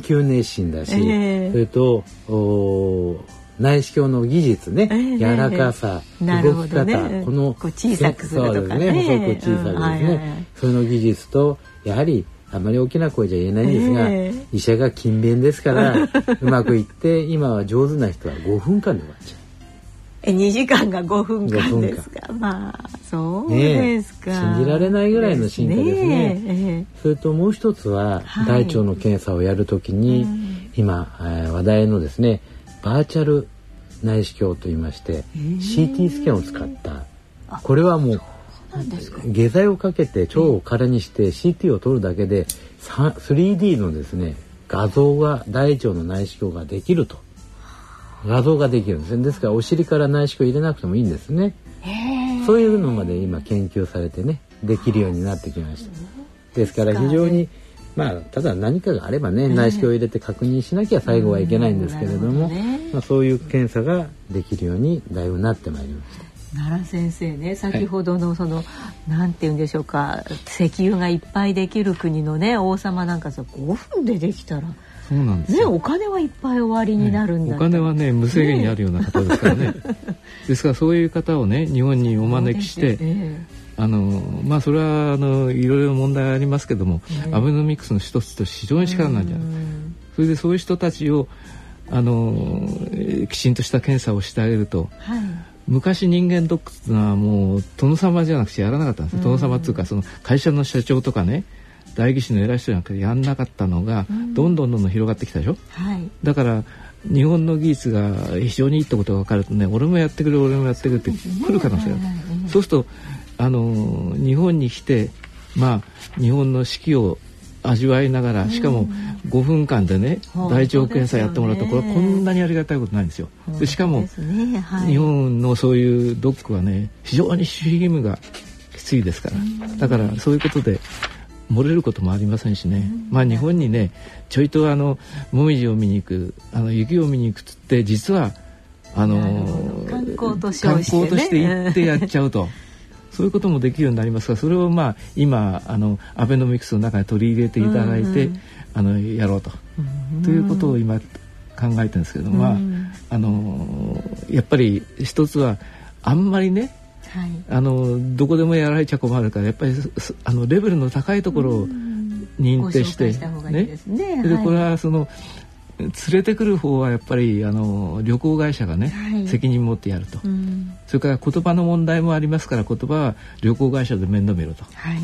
究熱心だし、えー、それとお内視鏡の技術ね、えー、柔らかさ、えー、動き方、ね、この
小さくするとかね、
ね。細く小さくですね、その技術とやはりあまり大きな声じゃ言えないんですが、えー、医者が勤勉ですから うまくいって今は上手な人は5分間で終わっちゃう。
え2時間が5分間ですか？まあそうですか、
ね、信じられないぐらいの進化ですね、ね、それともう一つは、はい、大腸の検査をやるときに、うん、今、えー、話題のですねバーチャル内視鏡といいまして CT スキャンを使った。これはもう下剤をかけて腸を空にして CT を取るだけで 3D のですね画像が大腸の内視鏡ができると。画像ができるんですね。ですからお尻から内視鏡入れなくてもいいんですね。そういうのまで今研究されてねできるようになってきました。ですから非常にまあただ何かがあればね内視鏡を入れて確認しなきゃ最後はいけないんですけれども、まあ、そういう検査ができるようにだいぶなってまいりました。
奈良先生ね先ほどのその、はい、なんて言うんでしょうか石油がいっぱいできる国のね王様なんかさ5分でできたら
そうなんです
ねお金はいっぱい終わりになるんだ、
ね、お金はね無制限にあるような方ですからね、ね、ですからそういう方をね日本にお招きして、えー、あのまあそれはあのいろいろ問題ありますけども、えー、アベノミクスの一つとして非常に力なんじゃない。それでそういう人たちをあのきちんとした検査をしてあげると、はい。昔人間ドックっていうのはもう殿様じゃなくてやらなかったんです、殿様っていうかその会社の社長とかね代議士の偉い人じゃなくてやんなかったのが、どんどんどんどん広がってきたでしょ、はい、だから日本の技術が非常にいいってことが分かるとね俺もやってくれ俺もやってくれって来る可能性がある、そうするとあの日本に来てまあ日本の四季を味わいながらしかも5分間でね大腸検査やってもらうとこれはこんなにありがたいことないんですよ。でしかも日本のそういうドックはね非常に守秘義務がきついですから。だからそういうことで漏れることもありませんしね、まあ日本にねちょいとあのもみじを見に行くあの雪を見に行くっつって実はあの
観光と
して行ってやっちゃうと。そういうこともできるようになりますがそれをまあ今あのアベノミクスの中に取り入れていただいて、うんうん、あのやろうと、うん、ということを今考えてるんですけど、まああのやっぱり一つはあんまりね、はい、あのどこでもやられちゃ困るからやっぱりあのレベルの高いところを認定してね。ね、でこれはその連れてくる方はやっぱりあの旅行会社がね、はい、責任持ってやると、うん、それから言葉の問題もありますから言葉は旅行会社で面倒見ると、はい、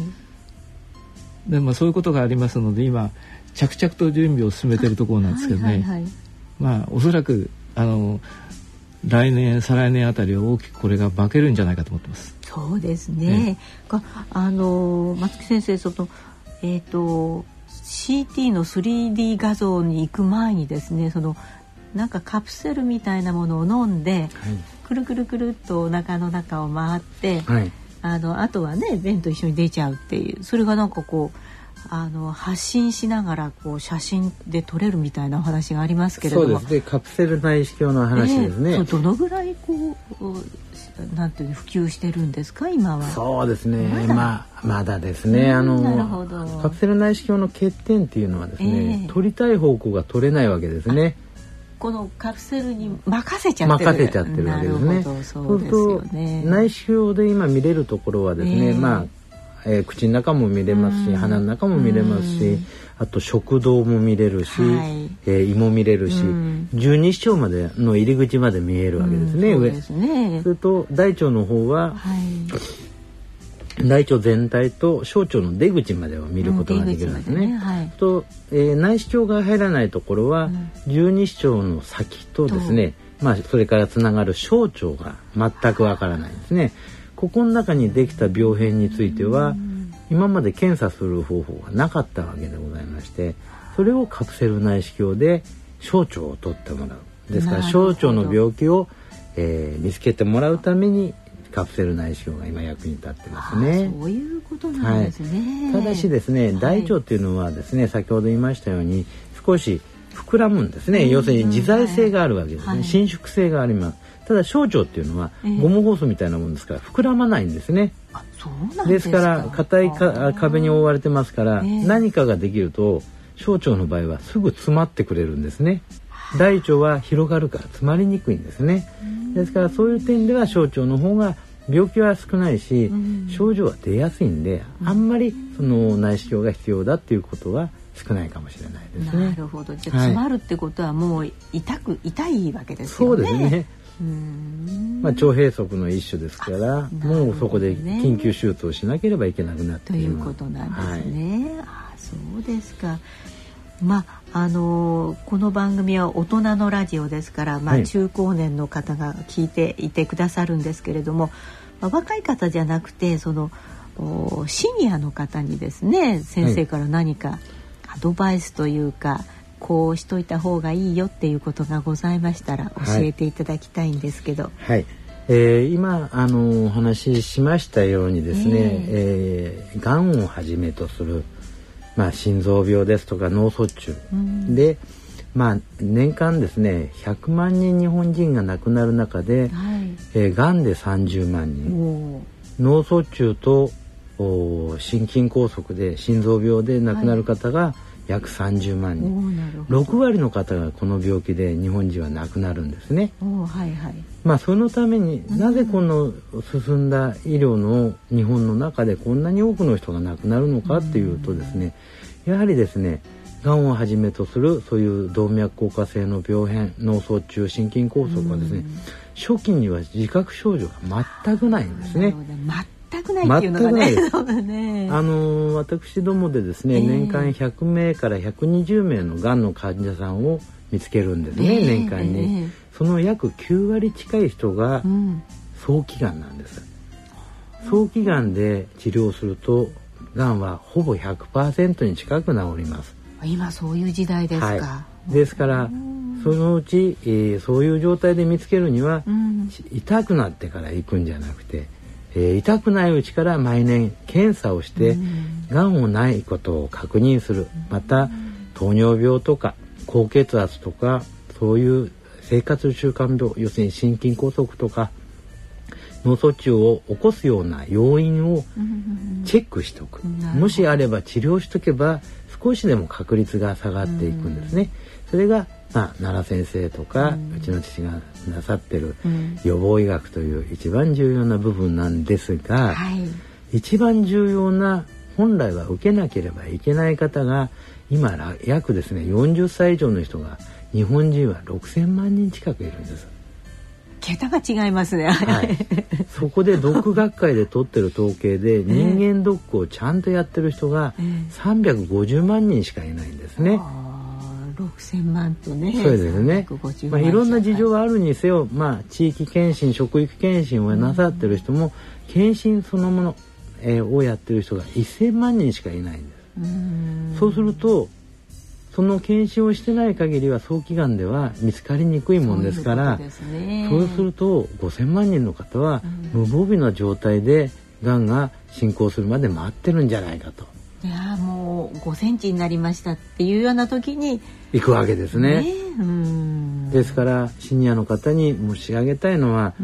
でまあ、そういうことがありますので今着々と準備を進めているところなんですけどね、はいはいはい、まあおそらくあの来年再来年あたりは大きくこれが化けるんじゃないかと思ってます。
そうですね。ねあの松木先生そのえっ、ー、と CT の 3D 画像に行く前にですねそのなんかカプセルみたいなものを飲んで、はい、くるくるくるっとお腹の中を回って、はい、あのあとはね便と一緒に出ちゃうっていうそれがなんかこうあの発信しながらこう写真で撮れるみたいなお話がありますけれども。
そうです。ねカプセル内視鏡の話ですね、えー、
どのぐらいこうなんていう普及してるんですか？今は。
そうですね。まあまだですね。あのカプセル内視鏡の欠点っていうのはですね、えー、撮りたい方向が取れないわけですね。
このカプセルに任せちゃって
る。任せちゃってるわけですね。そうすると内視鏡で今見れるところはですね、えー、まあえー、口の中も見れますし、鼻の中も見れますし、あと食道も見れるし、はい、えー、胃も見れるし、十二指腸までの入り口まで見えるわけですね、上。そね。それと大腸の方は、はい、大腸全体と小腸の出口までを見ることができるんですね。ねはい、と、えー、内視鏡が入らないところは、十二指腸の先とですね、まあ、それからつながる小腸が全くわからないんですね。ここの中にできた病変については今まで検査する方法がなかったわけでございましてそれをカプセル内視鏡で小腸を取ってもらうですから小腸の病気を、えー、見つけてもらうためにカプセル内視鏡が今役に立ってますね。
そういうことなんですね。
はい、ただしですね、大腸っていうのはですね、先ほど言いましたように少し膨らむんですね。要するに自在性があるわけですね。はい、伸縮性があります。ただ小腸っていうのはゴムホースみたいなもんですから膨らまないんですね。ですか？ら硬いか壁に覆われてますから、何かができると小腸の場合はすぐ詰まってくれるんですね。大腸は広がるから詰まりにくいんですね。ですからそういう点では小腸の方が病気は少ないし、症状は出やすいんで、あんまりその内視鏡が必要だっていうことは少ないかもしれないですね。
なるほど。じゃあ、詰まるってことはもう痛く痛いわけですよ
ね。そうですね。まあ、腸閉塞の一種ですから、ね、もうそこで緊急手術をしなければいけなくなって
ということなんですね。はい、あそうですか。まああのー、この番組は大人のラジオですから、まあ、中高年の方が聞いていてくださるんですけれども、まあ、若い方じゃなくてそのシニアの方にですね先生から何かアドバイスというか、はいこうしといた方がいいよっていうことがございましたら教えていただきたいんですけど。
はい、えー、今あのお話ししましたようにですね、えー、えー、がんをはじめとする、まあ、心臓病ですとか脳卒中、うん、で、まあ、年間ですね100万人日本人が亡くなる中で、はい。えー、がんで30万人。脳卒中と心筋梗塞で心臓病で亡くなる方が、はい約30万人。6割の方がこの病気で日本人は亡くなるんですね。はいはい、まあそのためになぜこの進んだ医療の日本の中でこんなに多くの人が亡くなるのかっていうとですねやはりですねがんをはじめとするそういう動脈硬化性の病変脳卒中心筋梗塞はですね初期には自覚症状が全くないんですね。
全くないっていうのがね。ね。
あの私どもでですね、えー、年間100名から120名のがんの患者さんを見つけるんですね、えー、年間に、えー、その約9割近い人が早期がんなんです。うん、早期がんで治療するとがんはほぼ100%に近く治ります。
今そういう時代ですか。は
い、ですからそのうち、えー、そういう状態で見つけるには、うん、痛くなってから行くんじゃなくてえー、痛くないうちから毎年検査をしてがんをないことを確認する。また糖尿病とか高血圧とかそういう生活習慣病要するに心筋梗塞とか脳卒中を起こすような要因をチェックしておく。もしあれば治療しとけば少しでも確率が下がっていくんですね。それがまあ、奈良先生とか、うちの父がなさってる予防医学という一番重要な部分なんですが、はい、一番重要な本来は受けなければいけない方が今約ですね40歳以上の人が日本人は6,000万人近くいるんです。
桁が違いますね、
はい、そこでド学会で取ってる統計で 人間ドックをちゃんとやってる人が350万人しかいないんですね。
6,000万とね
そうですね、まあ、いろんな事情があるにせよ、まあ、地域検診職域検診をなさってる人も、検診そのもの、えー、をやってる人が1,000万人しかいないんです。そうするとその検診をしてない限りは早期がんでは見つかりにくいもんですからそうすると5,000万人の方は無防備な状態でがんが進行するまで待ってるんじゃないかと。
いやもう5センチになりましたっていうような時に
行くわけですね。ねですからシニアの方に申し上げたいのは、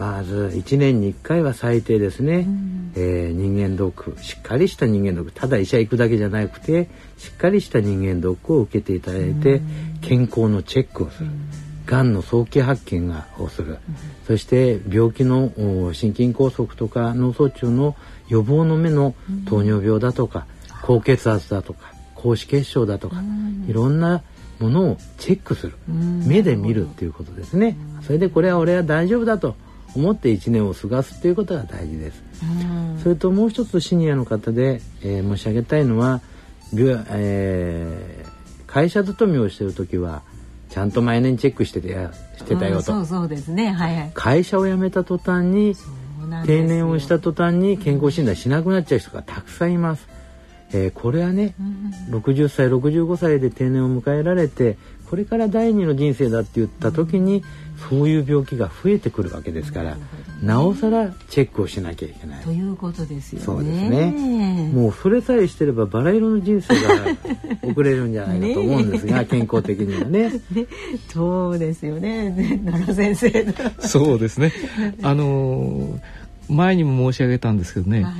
まず1年に1回は最低ですね、うん、えー、人間ドックしっかりした人間ドック。ただ医者行くだけじゃなくてしっかりした人間ドックを受けていただいて、うん、健康のチェックをする。がん。の早期発見がをする、そして病気の心筋梗塞とか脳卒中の予防の目の糖尿病だとか、高血圧だとか高脂血症だとか、いろんなものをチェックする、目で見るっていうことですね、それでこれは俺は大丈夫だと思って1年を過ごすっていうことが大事です。それともう一つシニアの方で、えー、申し上げたいのは、えー、会社勤めをしている時はちゃんと毎年チェックしててしてたよと。
そうそうですね、はいはい、
会社を辞めた途端に定年をした途端に健康診断しなくなっちゃう人がたくさんいます。えー、これはね、うん、60歳65歳で定年を迎えられてこれから第二の人生だって言った時に、そういう病気が増えてくるわけですから、なおさらチェックをしなきゃいけない。
ということですよね。
そうですね。もうそれさえしてればバラ色の人生が 送れるんじゃないかと思うんですが、健康的にはね。ね
そうですよね。奈良先生
そうですね。あの前にも申し上げたんですけどね。はい、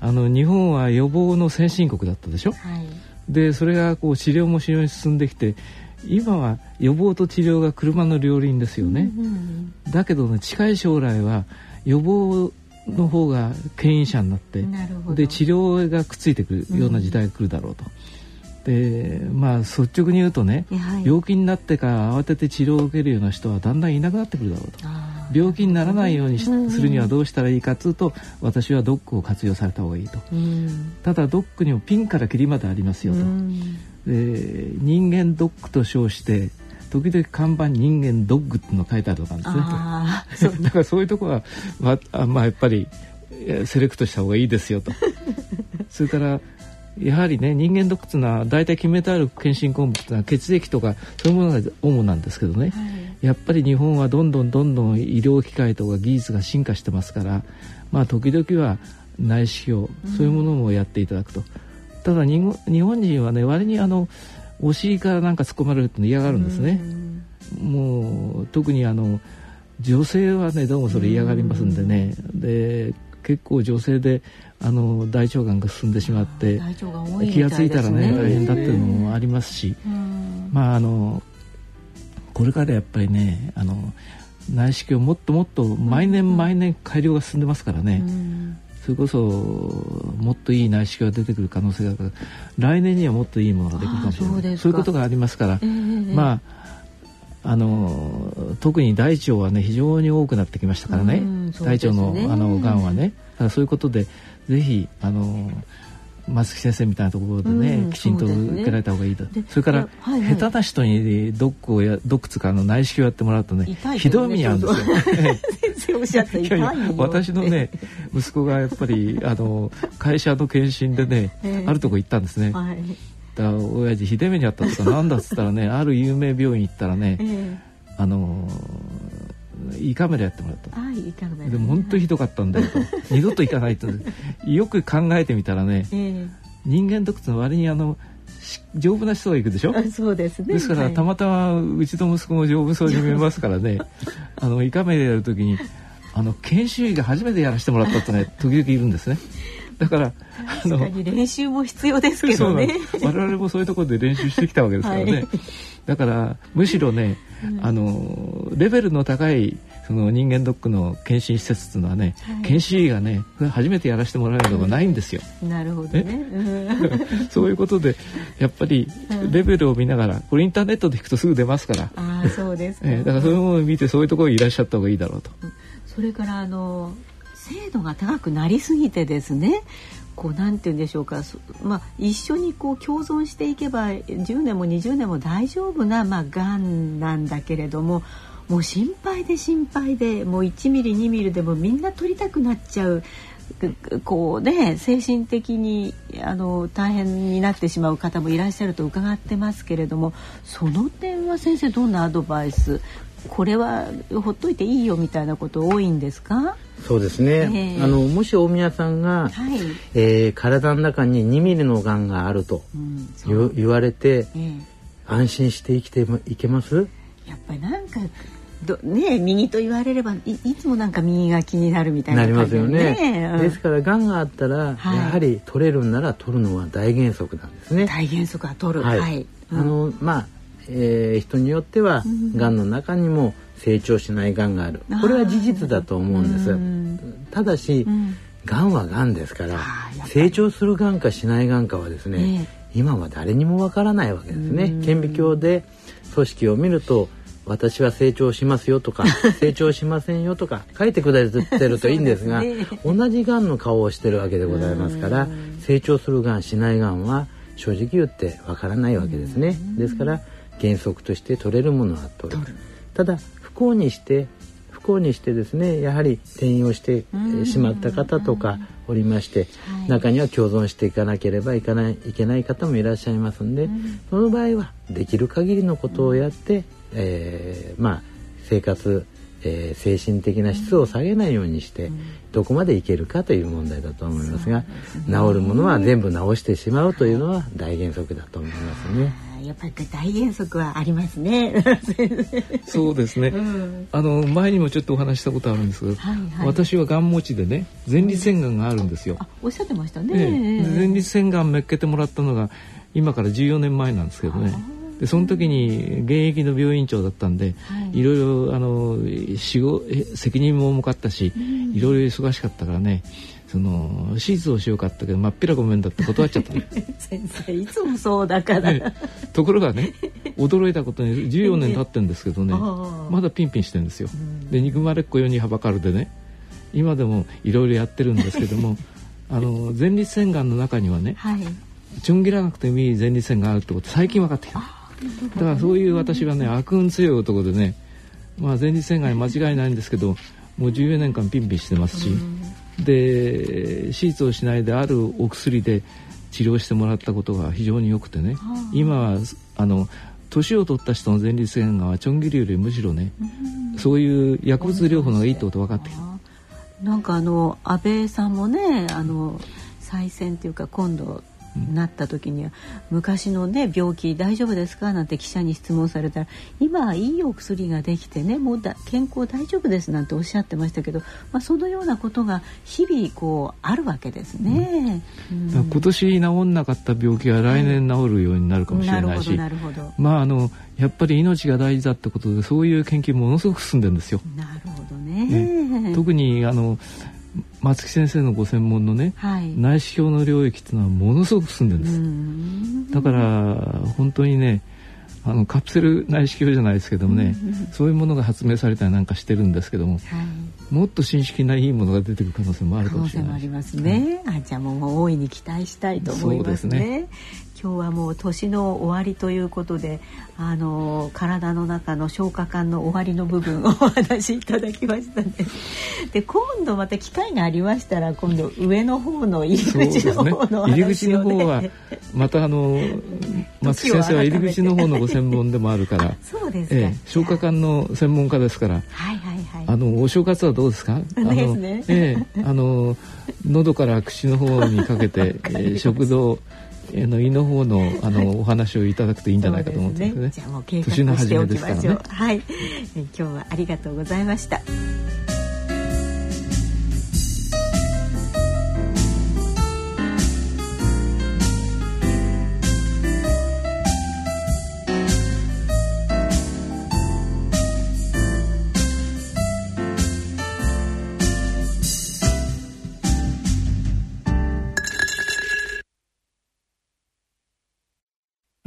あの日本は予防の先進国だったでしょ？はい、でそれがこう治療も非常に進んできて今は予防と治療が車の両輪ですよね、うんうん、だけどね近い将来は予防の方が牽引者になってで治療がくっついてくるような時代が来るだろうと。でまあ率直に言うとね、はい、病気になってから慌てて治療を受けるような人はだんだんいなくなってくるだろうと病気にならないようにするにはどうしたらいいかというと私はドックを活用された方がいいと、うん、ただドックにもピンからキリまでありますよと、うん。で人間ドッグと称して時々看板人間ドッグっての書いてあるとかですね。だからそういうとこはまあまあやっぱりセレクトした方がいいですよと。それからやはりね人間ドックっていうのは大体決めてある検診項目っていうのは血液とかそういうものが主なんですけどね、はい、やっぱり日本はどんどんどんどん医療機械とか技術が進化してますからまあ時々は内視鏡そういうものもやっていただくと。うんただ日本人はね割にあのお尻からなんか突っ込まれるって嫌がるんですね。もう特にあの女性はねどうもそれ嫌がりますんでねで結構女性であの大腸がんが進んでしまって気が付いたらね大変だっていうのもありますしまああのこれからやっぱりねあの内視鏡もっともっと毎年毎年改良が進んでますからね、それこそもっといい内視鏡が出てくる可能性があるから来年にはもっといいものができるかもしれない。そういうことがありますから、えー、まああの特に大腸はね非常に多くなってきましたからね、ね、大腸のあのがんはね。そういうことでぜひあの松木先生みたいなところでね、うん、きちんと受けられた方がいいと。それから、はいはい、下手な人にドックをやドックつかの内視鏡やってもらうとね、ね、ひどい目に遭うんですよ。先生私のね息子がやっぱりあの会社の検診でね、えー、あるとこ行ったんですね。はい。だ親父ひで目にあったとかなんだっつったらねある有名病院行ったらね、えー、あの胃カメラやってもらったあ胃カメラでも本当にひどかったんだよと 二度と行かないと。よく考えてみたらね、えー、人間ドックの割にあの丈夫な人が行くでしょ？
そうですね。
ですから、はい、たまたまうちの息子も丈夫そうに見えますからね あの胃カメラやる時にあの研修医が初めてやらせてもらったとね時々いるんですね。だから
確かに練習も必要ですけどね。
我々もそういうところで練習してきたわけですからね、はい。だからむしろね、あのレベルの高いその人間ドックの検診施設っていうのはね、はい、検診医がね初めてやらせてもらえることがないんですよ。
なるほどね。
そういうことでやっぱりレベルを見ながらこれインターネットで聞くとすぐ出ますから。
あそうです
えだからそういうものを見てそういうところにいらっしゃった方がいいだろうと。
それからあの精度が高くなりすぎてですねこうなんて言うんでしょうか、まあ、一緒にこう共存していけば10年も20年も大丈夫な、まあ、がんなんだけれどももう心配で心配でもう1ミリ2ミリでもみんな取りたくなっちゃう。こうね精神的にあの大変になってしまう方もいらっしゃると伺ってますけれどもその点は先生どんなアドバイス？これはほっといていいよみたいなこと多いんですか？
そうですね、えー、あのもし大宮さんが、はい、えー、体の中に2ミリのがんがあると、うん、言われて、えー、安心して生きていけます？
やっぱりなんかどね右と言われればいいつもなんか右が気になるみたいな、
ね、なりますよね、うん、ですからがんがあったら、はい、やはり取れるんなら取るのは大原則なんですね。
大原則は取る。はい、はい、
あのまあ、えー、人によっては、がん。の中にも成長しないがんがあるこれは事実だと思うんです、うん、ただし、がん。はがんですから成長するがんかしないがんかはですね、えー、今は誰にもわからないわけですね。顕微鏡で組織を見ると私は成長しますよとか 成長しませんよとか書いてくれてるといいんですがね、同じがんの顔をしてるわけでございますから成長するがんしないがんは正直言ってわからないわけですね。ですから原則として取れるものは取る。ただ不幸にして不幸にしてですねやはり転用してしまった方とかおりまして、中には共存していかなければいかないいけない方もいらっしゃいますんで、その場合はできる限りのことをやって、えー、まあ生活、えー、精神的な質を下げないようにして、どこまでいけるかという問題だと思いますが、治るものは全部治してしまうというのは大原則だと思いますね。
やっぱり大原則はありますね。
そうですね。うん、あの前にもちょっとお話したことあるんですけど、はいはい、私はがん持ちでね前立腺がんがあるんですよ。
おっしゃってましたね。
前立腺がんめっけてもらったのが今から14年前なんですけどね。でその時に現役の病院長だったんで、はい、いろいろあの仕事責任も重かったし、うん、いろいろ忙しかったからねその手術をしようかったけどまっぴらごめんだって断っちゃった
先生いつもそうだから、ね、
ところがね驚いたことに14年経ってるんですけどねまだピンピンしてるんですよ、うん、で憎まれっ子世にはばかるでね今でもいろいろやってるんですけども あの前立腺がんの中にはね、はい、ちょん切らなくてもいい前立腺があるってこと最近分かってきただ。からそういう私はね悪運強い男でねまあ前立腺がん間違いないんですけどもう14年間ピンピンしてますし、で手術をしないであるお薬で治療してもらったことが非常に良くてね、今はあの年を取った人の前立腺がんはチョンギリよりむしろね、そういう薬物療法のがいいってこと分かってきた。
なんかあの安倍さんもねあの再選というか今度なった時には昔のね病気大丈夫ですか？なんて記者に質問されたら今はいいお薬ができてねもうだ健康大丈夫ですなんておっしゃってましたけど、まあ、そのようなことが日々こうあるわけですね、
うん、今年治んなかった病気が来年治るようになるかもしれないし、まああのやっぱり命が大事だってことでそういう研究ものすごく進んでるんですよ。
なるほどね、
ね、特にあの松木先生のご専門のね、はい、内視鏡の領域っていうのはものすごく進んでるんです。だから本当にねあのカプセル内視鏡じゃないですけどもね、そういうものが発明されたりなんかしてるんですけども、はい、もっと新式ないいものが出てくる可能性もあるかもしれない。可能性もあります
ね。はい、あじゃあもう大いに期待したいと思いますね。そうですね今日はもう年の終わりということであの体の中の消化管の終わりの部分をお話しいただきましたね。で今度また機会がありましたら今度上の方の入り口の方の、
ね、入り口の方はまたあの松木先生は入り口の方のご専門でもあるから。
そうですえ
え、消化管の専門家ですから、
はいはいはい、
あのお正月はどうですか？あの、
ね、
ええあの喉から口の方にかけて、えー、食道あの胃の方のあのお話をいただくといいんじゃないかと思ってますね。じゃあもう計画しておきましょう。ね、
はい、今日はありがとうございました。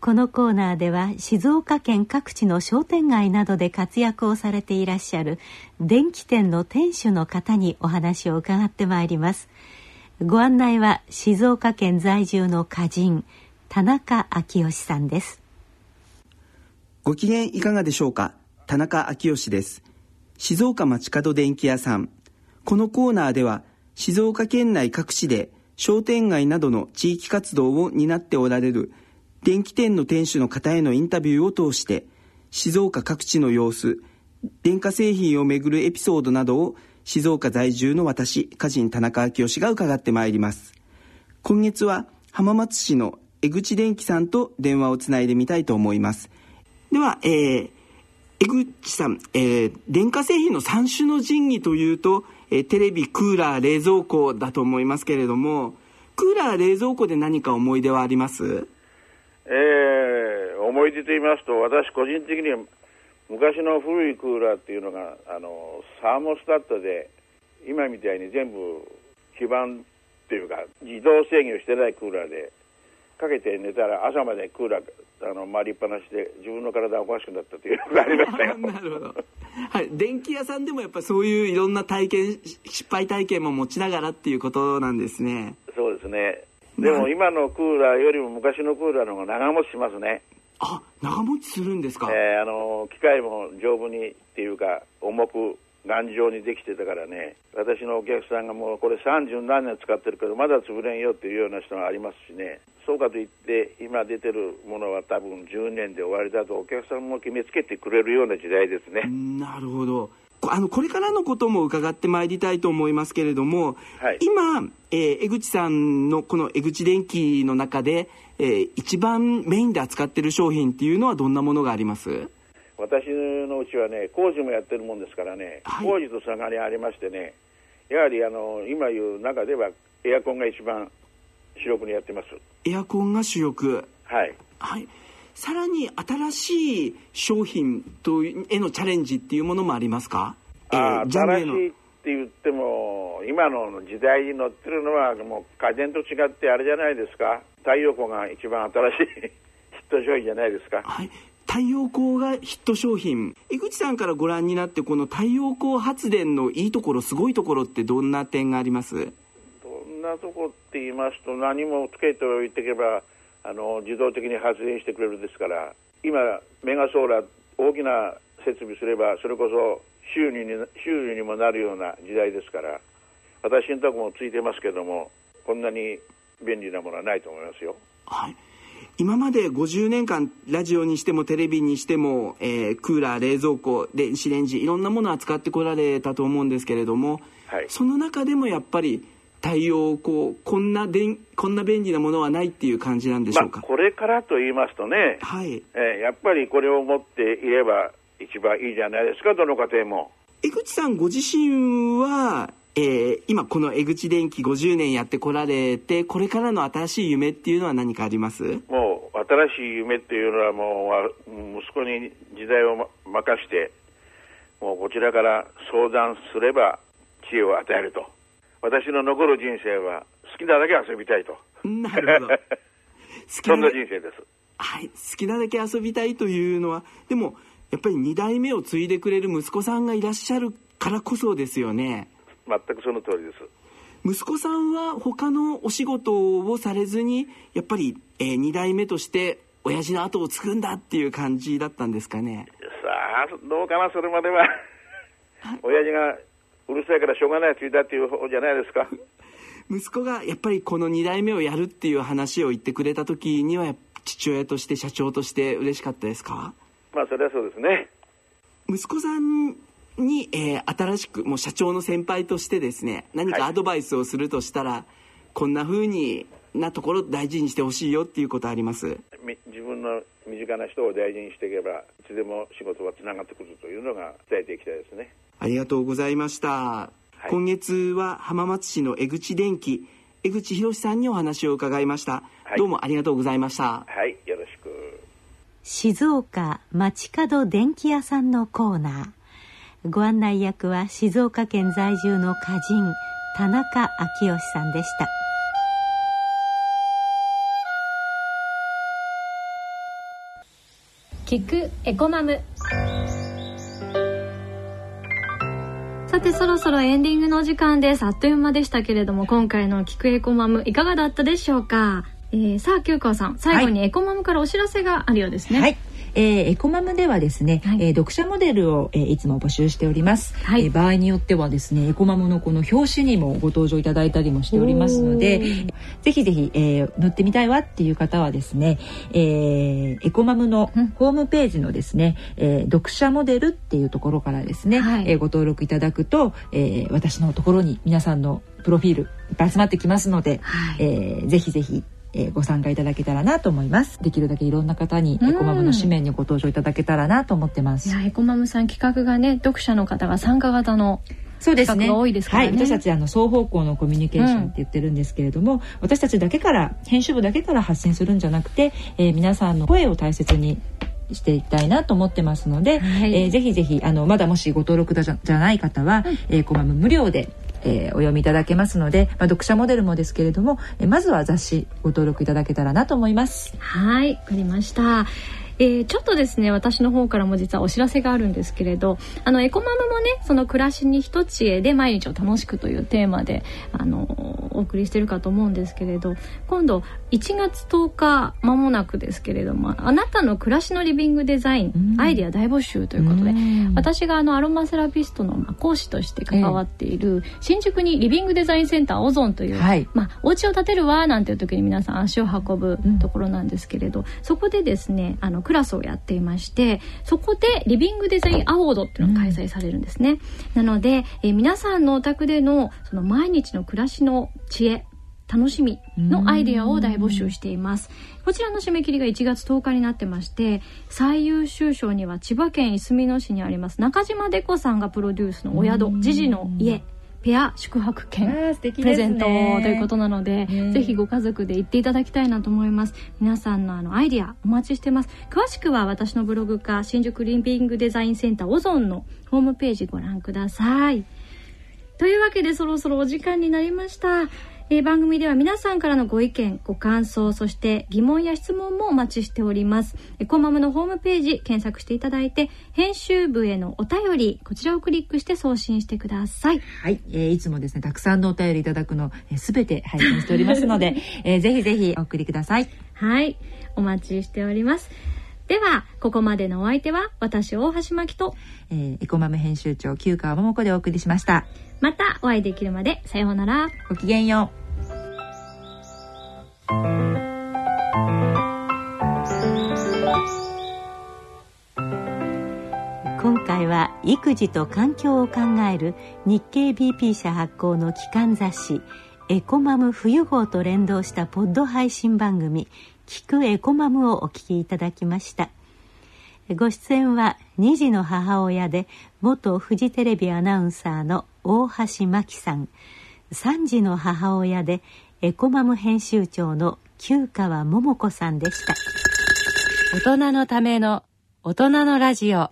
このコーナーでは静岡県各地の商店街などで活躍をされていらっしゃる電気店の店主の方にお話を伺ってまいります。ご案内は静岡県在住の歌人田中昭義さんです。
ご機嫌いかがでしょうか？田中昭義です。静岡街角電気屋さん。このコーナーでは静岡県内各地で商店街などの地域活動を担っておられる電気店の店主の方へのインタビューを通して静岡各地の様子電化製品をめぐるエピソードなどを静岡在住の私歌人田中昭義が伺ってまいります。今月は浜松市の江口電機さんと電話をつないでみたいと思います。では、えー、江口さん、えー、電化製品の三種の神器というと、えー、テレビクーラー冷蔵庫だと思いますけれどもクーラー冷蔵庫で何か思い出はあります？
えー、思い出と言いますと、私個人的には昔の古いクーラーっていうのが、あの、サーモスタットで、今みたいに全部基板っていうか、自動制御してないクーラーで、かけて寝たら朝までクーラーあの回りっぱなしで自分の体がおかしくなったというのがありましたよ。なるほど、
はい、電気屋さんでもやっぱそういういろんな体験失敗体験も持ちながらっていうことなんですね。
そうですねでも今のクーラーよりも昔のクーラーの方が長持ちしますね。
あ、長持ちするんですか？
えー、あの機械も丈夫にっていうか重く頑丈にできてたからね、私のお客さんがもうこれ30何年使ってるけどまだ潰れんよっていうような人がありますしね。そうかといって今出てるものは多分10年で終わりだとお客さんも決めつけてくれるような時代ですね。
なるほど。あのこれからのことも伺ってまいりたいと思いますけれども、はい、今、えー、江口さんのこの江口電機の中で、えー、一番メインで扱っている商品っていうのはどんなものがあります？
私のうちはね工事もやってるもんですからね、はい、工事と差がありましてねやはりあの今言う中ではエアコンが一番主力にやってます。
エアコンが主力。
はい、
はいさらに新しい商品とへのチャレンジっていうものもありますか、
えー、新しいって言っても今の時代に乗ってるのはもう家電と違ってあれじゃないですか？太陽光が一番新しいヒット商品じゃないですか？
はい。太陽光がヒット商品。江口さんからご覧になってこの太陽光発電のいいところすごいところってどんな点があります？ど
んなとこって言いますと何もつけておいていけばあの自動的に発電してくれるですから今メガソーラー大きな設備すればそれこそ収入に収入にもなるような時代ですから私のとこもついてますけどもこんなに便利なものはないと思いますよ。
はい今まで50年間ラジオにしてもテレビにしても、えー、クーラー冷蔵庫電子レンジいろんなものを扱ってこられたと思うんですけれども、はい、その中でもやっぱり対応こうこんなでんこんな便利なものはないっていう感じなんでしょうか、
まあ、これからと言いますとね、はい。えー、やっぱりこれを持っていれば一番いいじゃないですかどの家庭も。
江口さんご自身は、えー、今この江口電機50年やってこられてこれからの新しい夢っていうのは何かあります？
もう新しい夢っていうのはもう息子に時代を任してもうこちらから相談すれば知恵を与えると。私の残る人生は好きなだけ遊びたいと。
なるほど。
そんな人生です。
はい。好きなだけ遊びたいというのは、でも、やっぱり2代目を継いでくれる息子さんがいらっしゃるからこそですよね。
全くその通りです。
息子さんは他のお仕事をされずに、やっぱり、えー、2代目として親父の後を継ぐんだっていう感じだったんですかね
さあどうかなそれまでは親父がうるさいからしょうがないついたっていう方じゃないですか。
息子がやっぱりこの2代目をやるっていう話を言ってくれた時には父親として社長として嬉しかったですか？
まあそれはそうですね。
息子さんに、えー、新しくもう社長の先輩としてですね何かアドバイスをするとしたら、はい、こんな風になところ大事にしてほしいよっていうことあります？
自分の身近な人を大事にしていけばいつでも仕事はつながってくるというのが伝えていきたいですね
ありがとうございました、はい、今月は浜松市の江口電機江口博さんにお話を伺いました、はい、どうもありがとうございました。
はいよろしく。
静岡街角電気屋さんのコーナー。ご案内役は静岡県在住の歌人田中昭義さんでした。
聞くエコマムさてそろそろエンディングの時間です。あっという間でしたけれども今回の聞くエコマムいかがだったでしょうか、えー、さあ旧川さん最後にエコマムからお知らせがあるようですね、
はいえー、エコマムではですね、はい、えー、読者モデルを、えー、いつも募集しております、はい、えー、場合によってはですねエコマムのこの表紙にもご登場いただいたりもしておりますのでぜひぜひ、えー、乗ってみたいわっていう方はですね、えー、エコマムのホームページのですね、えー、読者モデルっていうところからですね、はい、えー、ご登録いただくと、えー、私のところに皆さんのプロフィールいっぱい集まってきますので、はい、えー、ぜひぜひえー、ご参加いただけたらなと思います。できるだけいろんな方にエコマムの紙面にご登場いただけたらなと思ってます。
いやエコマムさん企画がね読者の方が参加型の
そうですね。
多いです、ね、はい、
私たちあの双方向のコミュニケーションって言ってるんですけれども、うん、私たちだけから編集部だけから発信するんじゃなくて、えー、皆さんの声を大切にしていきたいなと思ってますので、はい、えー、ぜひぜひあのまだもしご登録じゃじゃない方は、うん、えー、コマム無料でえー、お読みいただけますので、まあ、読者モデルもですけれども、えー、まずは雑誌ご登録いただけたらなと思います。
はいわかりましたえー、ちょっとですね私の方からも実はお知らせがあるんですけれどあのエコマムもねその暮らしに一知恵で毎日を楽しくというテーマであのお送りしてるかと思うんですけれど今度1月10日間もなくですけれどもあなたの暮らしのリビングデザイン、アイディア大募集ということで私があのアロマセラピストの講師として関わっている、新宿にリビングデザインセンターオゾンという、はい、まあお家を建てるわなんていう時に皆さん足を運ぶところなんですけれど、そこでですねあのクラスをやっていましてそこでリビングデザインアワードっていうのが開催されるんですね、なので、えー、皆さんのお宅でのその毎日の暮らしの知恵楽しみのアイデアを大募集しています。こちらの締め切りが1月10日になってまして、最優秀賞には千葉県いすみ野市にあります中島デコさんがプロデュースのお宿、ジジの家ペア宿泊券プレゼントということなので、ぜひご家族で行っていただきたいなと思います。皆さんのあのアイディアお待ちしてます。詳しくは私のブログか新宿リンピングデザインセンターオゾンのホームページご覧ください。というわけでそろそろお時間になりましたえー、番組では皆さんからのご意見、ご感想、そして疑問や質問もお待ちしております。えコマムのホームページ検索していただいて、編集部へのお便り、こちらをクリックして送信してください。
はい、えー、いつもですね、たくさんのお便りいただくの、す、え、べ、て拝見しておりますので、えー、ぜひぜひお送りください。
はい、お待ちしております。では、ここまでのお相手は、私、大橋真希と、
えー、エコマム編集長、旧川桃子でお送りしました。
またお会いできるまで、さようなら。
ごきげんよう。
今回は育児と環境を考える日経 BP 社発行の機関雑誌エコマム冬号と連動したポッド配信番組聞くエコマムをお聞きいただきましたご出演は2児の母親で元フジテレビアナウンサーの大橋真紀さん3児の母親でエコマム編集長の旧川桃子さんでした。
大人のための大人のラジオ。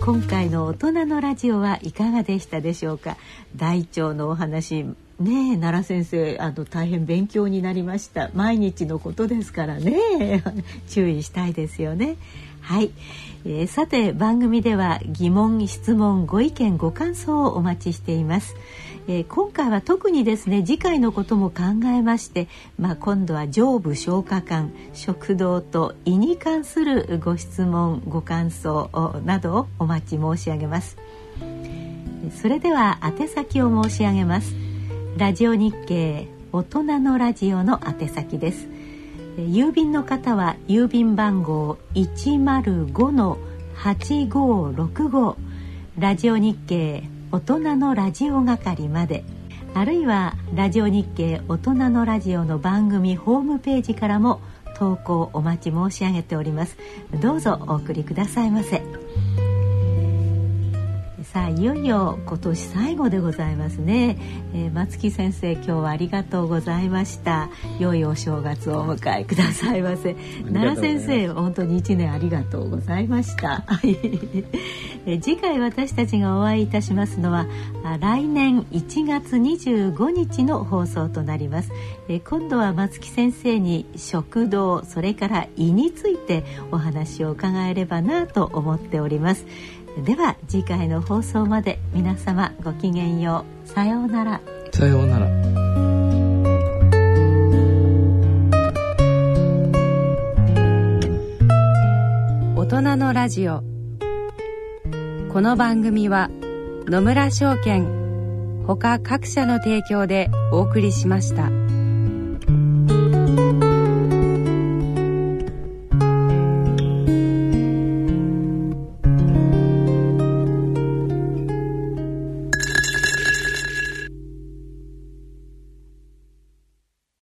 今回の大人のラジオはいかがでしたでしょうか？大腸のお話ね奈良先生あの大変勉強になりました。毎日のことですからね注意したいですよね
はい、えー、さて番組では疑問質問ご意見ご感想をお待ちしています、えー、今回は特にですね次回のことも考えまして、まあ、今度は上部消化管食道と胃に関するご質問ご感想などをお待ち申し上げます。それでは宛先を申し上げます。ラジオ日経大人のラジオの宛先です。郵便の方は郵便番号105-8565ラジオ日経大人のラジオ係まで。あるいはラジオ日経大人のラジオの番組ホームページからも投稿お待ち申し上げております。どうぞお送りくださいませ。さあいよいよ今年最後でございますね、えー、松木先生今日はありがとうございました。良いお正月をお迎えくださいませ。奈良先生本当に一年ありがとうございました。え次回私たちがお会いいたしますのは来年1月25日の放送となります。え今度は松木先生に食堂それから胃についてお話を伺えればなと思っておりますでは次回の放送まで皆様ごきげんよう。さようなら。
さようなら。
大人のラジオ。この番組は野村証券ほか各社の提供でお送りしました。